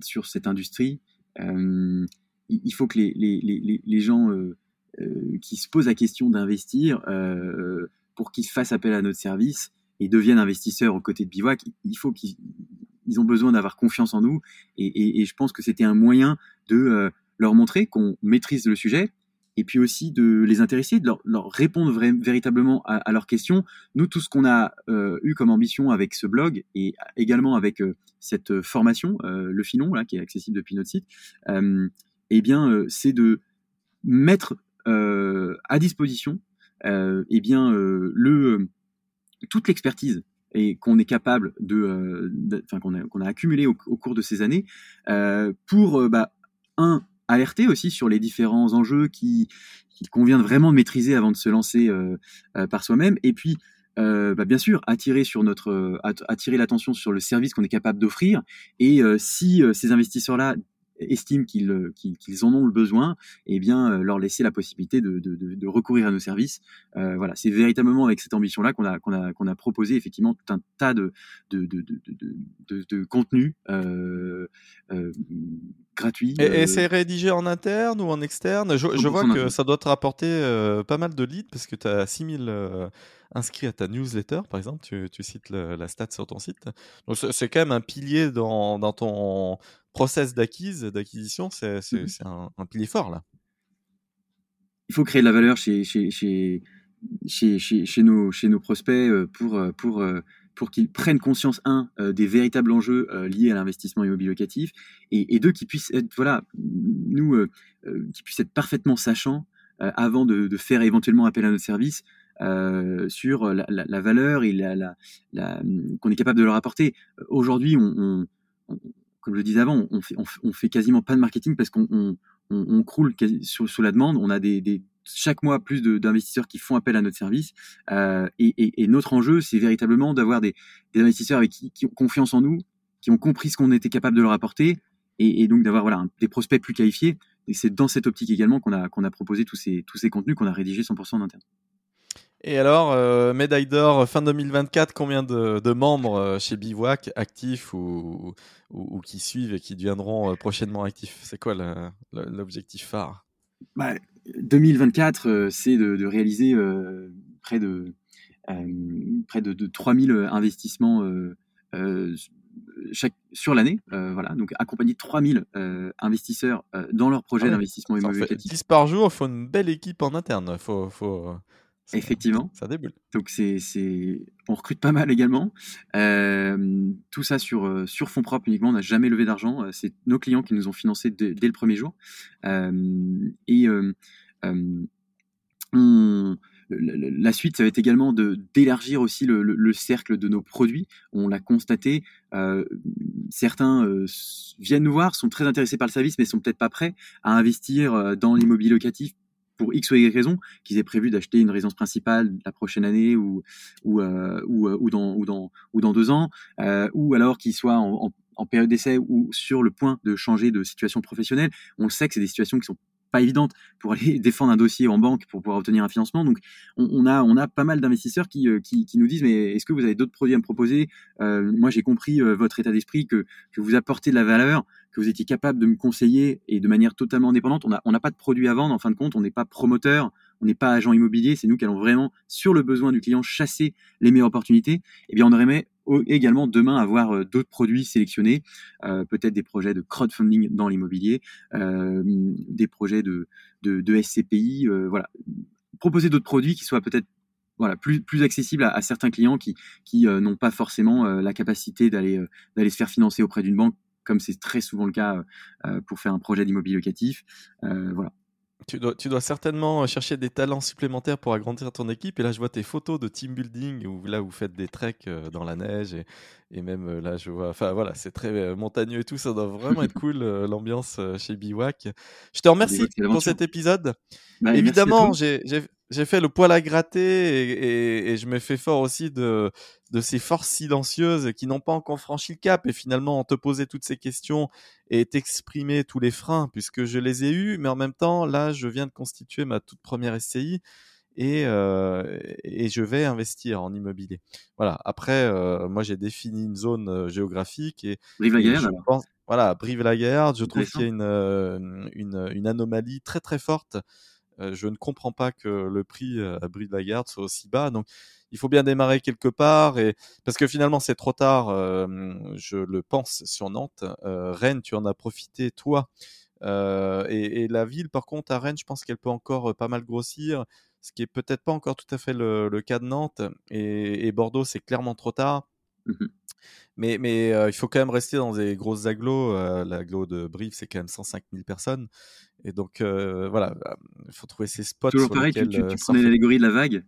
sur cette industrie, il faut que les, les, les, les gens qui se posent la question d'investir, pour qu'ils fassent appel à notre service et deviennent investisseurs aux côtés de Bivouac, il faut qu'ils ils ont besoin d'avoir confiance en nous. Et, et, et je pense que c'était un moyen de leur montrer qu'on maîtrise le sujet, et puis aussi de les intéresser, de leur, répondre véritablement à, leurs questions. Nous, tout ce qu'on a euh, eu comme ambition avec ce blog et également avec euh, cette formation, euh, le Filon, là, qui est accessible depuis notre site, eh bien, c'est de mettre à disposition, eh bien, le toute l'expertise et qu'on est capable de, enfin qu'on a, qu'on accumulé au, au, cours de ces années, pour bah, un alerter aussi sur les différents enjeux qui qu'il convient vraiment de maîtriser avant de se lancer euh, euh, par soi-même. Et puis, euh, bah bien sûr, attirer sur notre attirer l'attention sur le service qu'on est capable d'offrir. Et si ces investisseurs-là estiment qu'ils qu'ils en ont le besoin, eh bien leur laisser la possibilité de, recourir à nos services. Voilà, c'est véritablement avec cette ambition-là qu'on a qu'on a qu'on a proposé effectivement tout un tas de de de de, de, contenus gratuit. Et, c'est rédigé en interne ou en externe? Je, je, vois que ça doit te rapporter pas mal de leads parce que tu as 6000 inscrits à ta newsletter, par exemple. Tu, tu cites la stat sur ton site. Donc c'est quand même un pilier dans, dans ton process d'acquise, d'acquisition. C'est mmh un, un, pilier fort là. Il faut créer de la valeur chez, chez, chez, chez, chez, nos, chez nos prospects pour, pour pour qu'ils prennent conscience, un, euh, des véritables enjeux euh, liés à l'investissement immobilier locatif, et, deux, qu'ils puissent être, voilà, nous, euh, qui puissent être parfaitement sachants avant de, faire éventuellement appel à notre service sur la, valeur et la, qu'on est capable de leur apporter. Aujourd'hui, on, comme je le disais avant, on fait, on, fait quasiment pas de marketing parce qu'on on, croule sous, la demande. On a des, chaque mois plus d'investisseurs qui font appel à notre service. Euh, et, et, notre enjeu, c'est véritablement d'avoir des, des, investisseurs avec qui, qui, ont confiance en nous, qui ont compris ce qu'on était capable de leur apporter, et, et donc d'avoir voilà, des prospects plus qualifiés. Et c'est dans cette optique également qu'on a, qu'on a proposé tous ces, tous ces contenus qu'on a rédigés 100% en interne. Et alors, euh, médaille d'or fin 2024, combien de, de membres euh, chez Bivouac actifs ou, ou, ou, qui suivent et qui deviendront euh, prochainement actifs? C'est quoi l'objectif phare? Bah, 2024, euh, c'est de, réaliser euh, près de euh, près de, 3000 investissements chaque, sur l'année, voilà, donc accompagner 3000 investisseurs dans leur projet ah d'investissement immobilier. 10 par jour, il faut une belle équipe en interne. Faut, faut, Effectivement. Ça déboule. Donc c'est, c'est, on recrute pas mal également. Euh, tout ça sur euh, sur fonds propres uniquement. On n'a jamais levé d'argent. Euh, c'est nos clients qui nous ont financé dès, le premier jour. et la suite, ça va être également de d'élargir aussi le, le, cercle de nos produits. On l'a constaté. certains viennent nous voir, sont très intéressés par le service, mais sont peut-être pas prêts à investir dans l'immobilier locatif pour X ou Y raison, qu'ils aient prévu d'acheter une résidence principale la prochaine année ou, ou, euh, ou, euh, ou, dans, ou, dans, ou dans deux ans, euh, ou alors qu'ils soient en, période d'essai ou sur le point de changer de situation professionnelle. On sait que c'est des situations qui sont pas évidentes pour aller défendre un dossier en banque pour pouvoir obtenir un financement. Donc, on, a, on a pas mal d'investisseurs qui, qui, qui, nous disent mais est-ce que vous avez d'autres produits à me proposer? Moi, j'ai compris votre état d'esprit que, que vous apportez de la valeur que vous étiez capable de me conseiller et de manière totalement indépendante. On n'a pas de produit à vendre, en fin de compte, on n'est pas promoteur, on n'est pas agent immobilier, c'est nous qui allons vraiment, sur le besoin du client, chasser les meilleures opportunités. Eh bien, on aurait également demain avoir euh, d'autres produits sélectionnés, euh, peut-être des projets de crowdfunding dans l'immobilier, euh, des projets de, de, SCPI, voilà. Proposer d'autres produits qui soient peut-être voilà, plus, plus accessibles à, certains clients qui, qui n'ont pas forcément la capacité d'aller d'aller se faire financer auprès d'une banque comme c'est très souvent le cas euh, pour faire un projet d'immobilier locatif. Euh, voilà. Tu dois, tu dois, certainement chercher des talents supplémentaires pour agrandir ton équipe. Et là, je vois tes photos de team building où là, vous faites des treks euh, dans la neige. Et, et même là, je vois. Enfin, voilà, c'est très montagneux et tout. Ça doit vraiment être cool, l'ambiance chez Biwak. Je te remercie pour cet épisode. Bah, Évidemment, j'ai j'ai fait le poil à gratter et, et, je me fais fort aussi de, de ces forces silencieuses qui n'ont pas encore franchi le cap et finalement ont te posé toutes ces questions et t'exprimer tous les freins puisque je les ai eus, mais en même temps, là, je viens de constituer ma toute première SCI et, euh, et je vais investir en immobilier. Voilà. Après, euh, moi, j'ai défini une zone euh, géographique et, Brive-la-Gaillarde. Voilà, Brive-la-Gaillarde. Je trouve qu'il y a une, euh, une, une anomalie très très forte je ne comprends pas que le prix euh, à Brie de la Garde soit aussi bas. Donc, il faut bien démarrer quelque part et parce que finalement c'est trop tard. Euh, je le pense sur Nantes, Rennes, tu en as profité toi. Et, la ville, par contre, à Rennes, je pense qu'elle peut encore pas mal grossir, ce qui est peut-être pas encore tout à fait le, cas de Nantes. Et, Bordeaux, c'est clairement trop tard. Mmh mais, mais il faut quand même rester dans des grosses agglos. L'agglo de Brive, c'est quand même 105 000 personnes. Et donc, euh, voilà, bah, il faut trouver ces spots. Toujours pareil, tu, tu, euh, prenais l'allégorie de la vague?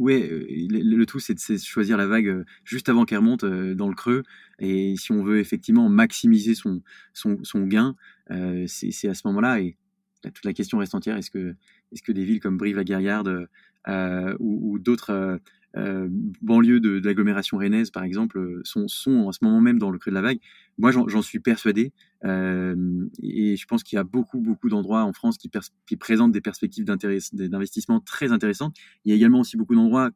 Euh, le, tout, c'est de choisir la vague juste avant qu'elle remonte dans le creux. Et si on veut effectivement maximiser son, son, son gain, c'est à ce moment-là. Et toute la question reste entière est-ce que, est -ce que des villes comme Brive-la-Gaillarde ou, ou d'autres euh, banlieues de, l'agglomération rennaise, par exemple, euh, sont, en ce moment même dans le creux de la vague. Moi, j'en suis persuadé. Euh, et je pense qu'il y a beaucoup, beaucoup d'endroits en France qui, qui, présentent des perspectives d'investissement très intéressantes. Il y a également aussi beaucoup d'endroits,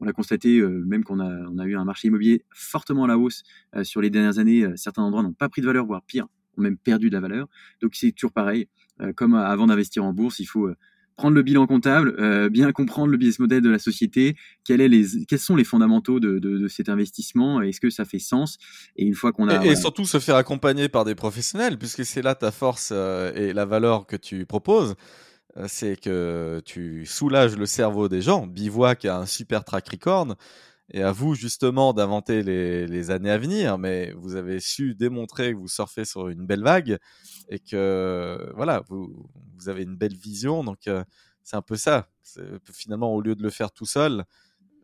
on l'a constaté, euh, même qu'on a, on a eu un marché immobilier fortement à la hausse sur les dernières années. certains endroits n'ont pas pris de valeur, voire pire, ont même perdu de la valeur. Donc c'est toujours pareil. comme avant d'investir en bourse, il faut prendre le bilan comptable, euh, bien comprendre le business model de la société, quel est les, quels sont les fondamentaux de, de, de cet investissement, est-ce que ça fait sens? Et une fois qu'on a... Et, surtout se faire accompagner par des professionnels, puisque c'est là ta force euh, et la valeur que tu proposes, euh, c'est que tu soulages le cerveau des gens. Bivouac a un super track record, et à vous justement d'inventer les, les, années à venir, mais vous avez su démontrer que vous surfez sur une belle vague et que voilà, vous, vous avez une belle vision. Donc euh, c'est un peu ça. Finalement, au lieu de le faire tout seul,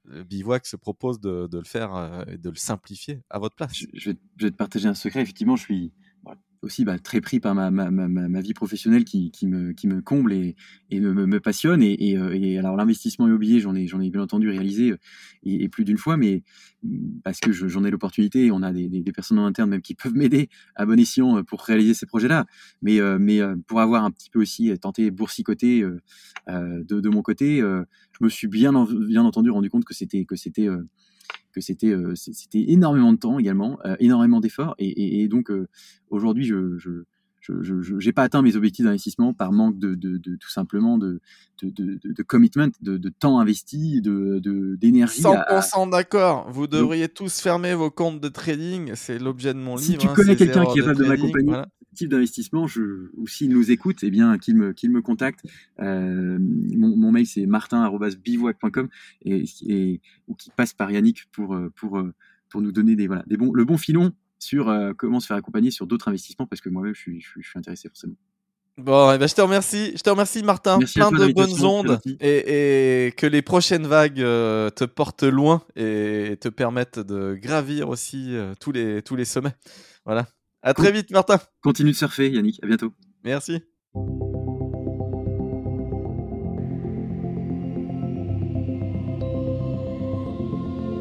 Bivouac se propose de, de le faire euh, et de le simplifier à votre place. Je, je, vais, je, vais, te partager un secret. Effectivement, je suis aussi bah, très pris par ma, ma, ma, ma, vie professionnelle qui, qui, me, qui me comble et, et me, me, passionne. Et, euh, et alors l'investissement immobilier, j'en ai, j'en ai bien entendu réalisé euh, et, plus d'une fois, mais mm, parce que j'en ai l'opportunité, on a des, des, personnes en interne même qui peuvent m'aider à bon escient euh, pour réaliser ces projets-là. Mais, mais pour avoir un petit peu aussi tenté boursicoter de, de mon côté, je me suis bien, bien entendu rendu compte que c'était que c'était que c'était euh, c'était énormément de temps également, euh, énormément d'efforts, et, et, et, donc euh, aujourd'hui je, je je n'ai pas atteint mes objectifs d'investissement par manque de, de, de, tout simplement de, de, commitment, de, temps investi, de d'énergie. 100% d'accord. Vous devriez tous fermer vos comptes de trading. C'est l'objet de mon si livre. Si tu connais quelqu'un qui est capable de m'accompagner, voilà type d'investissement, je, ou s'il nous écoute, eh bien, qu'il me, qu'il me contacte. Euh, mon, mon, mail, c'est martin.bivouac.com et, et, ou qu'il passe par Yannick pour, pour, pour nous donner des, voilà, des bons, le bon filon sur euh, comment se faire accompagner sur d'autres investissements parce que moi-même, je suis, je, suis, je suis intéressé forcément. Bon, eh ben, je te remercie, je te remercie Martin, Merci plein de bonnes ondes et, et, que les prochaines vagues euh, te portent loin et te permettent de gravir aussi euh, tous les tous les sommets. Voilà. À très vite, Martin. Continue de surfer, Yannick. À bientôt. Merci.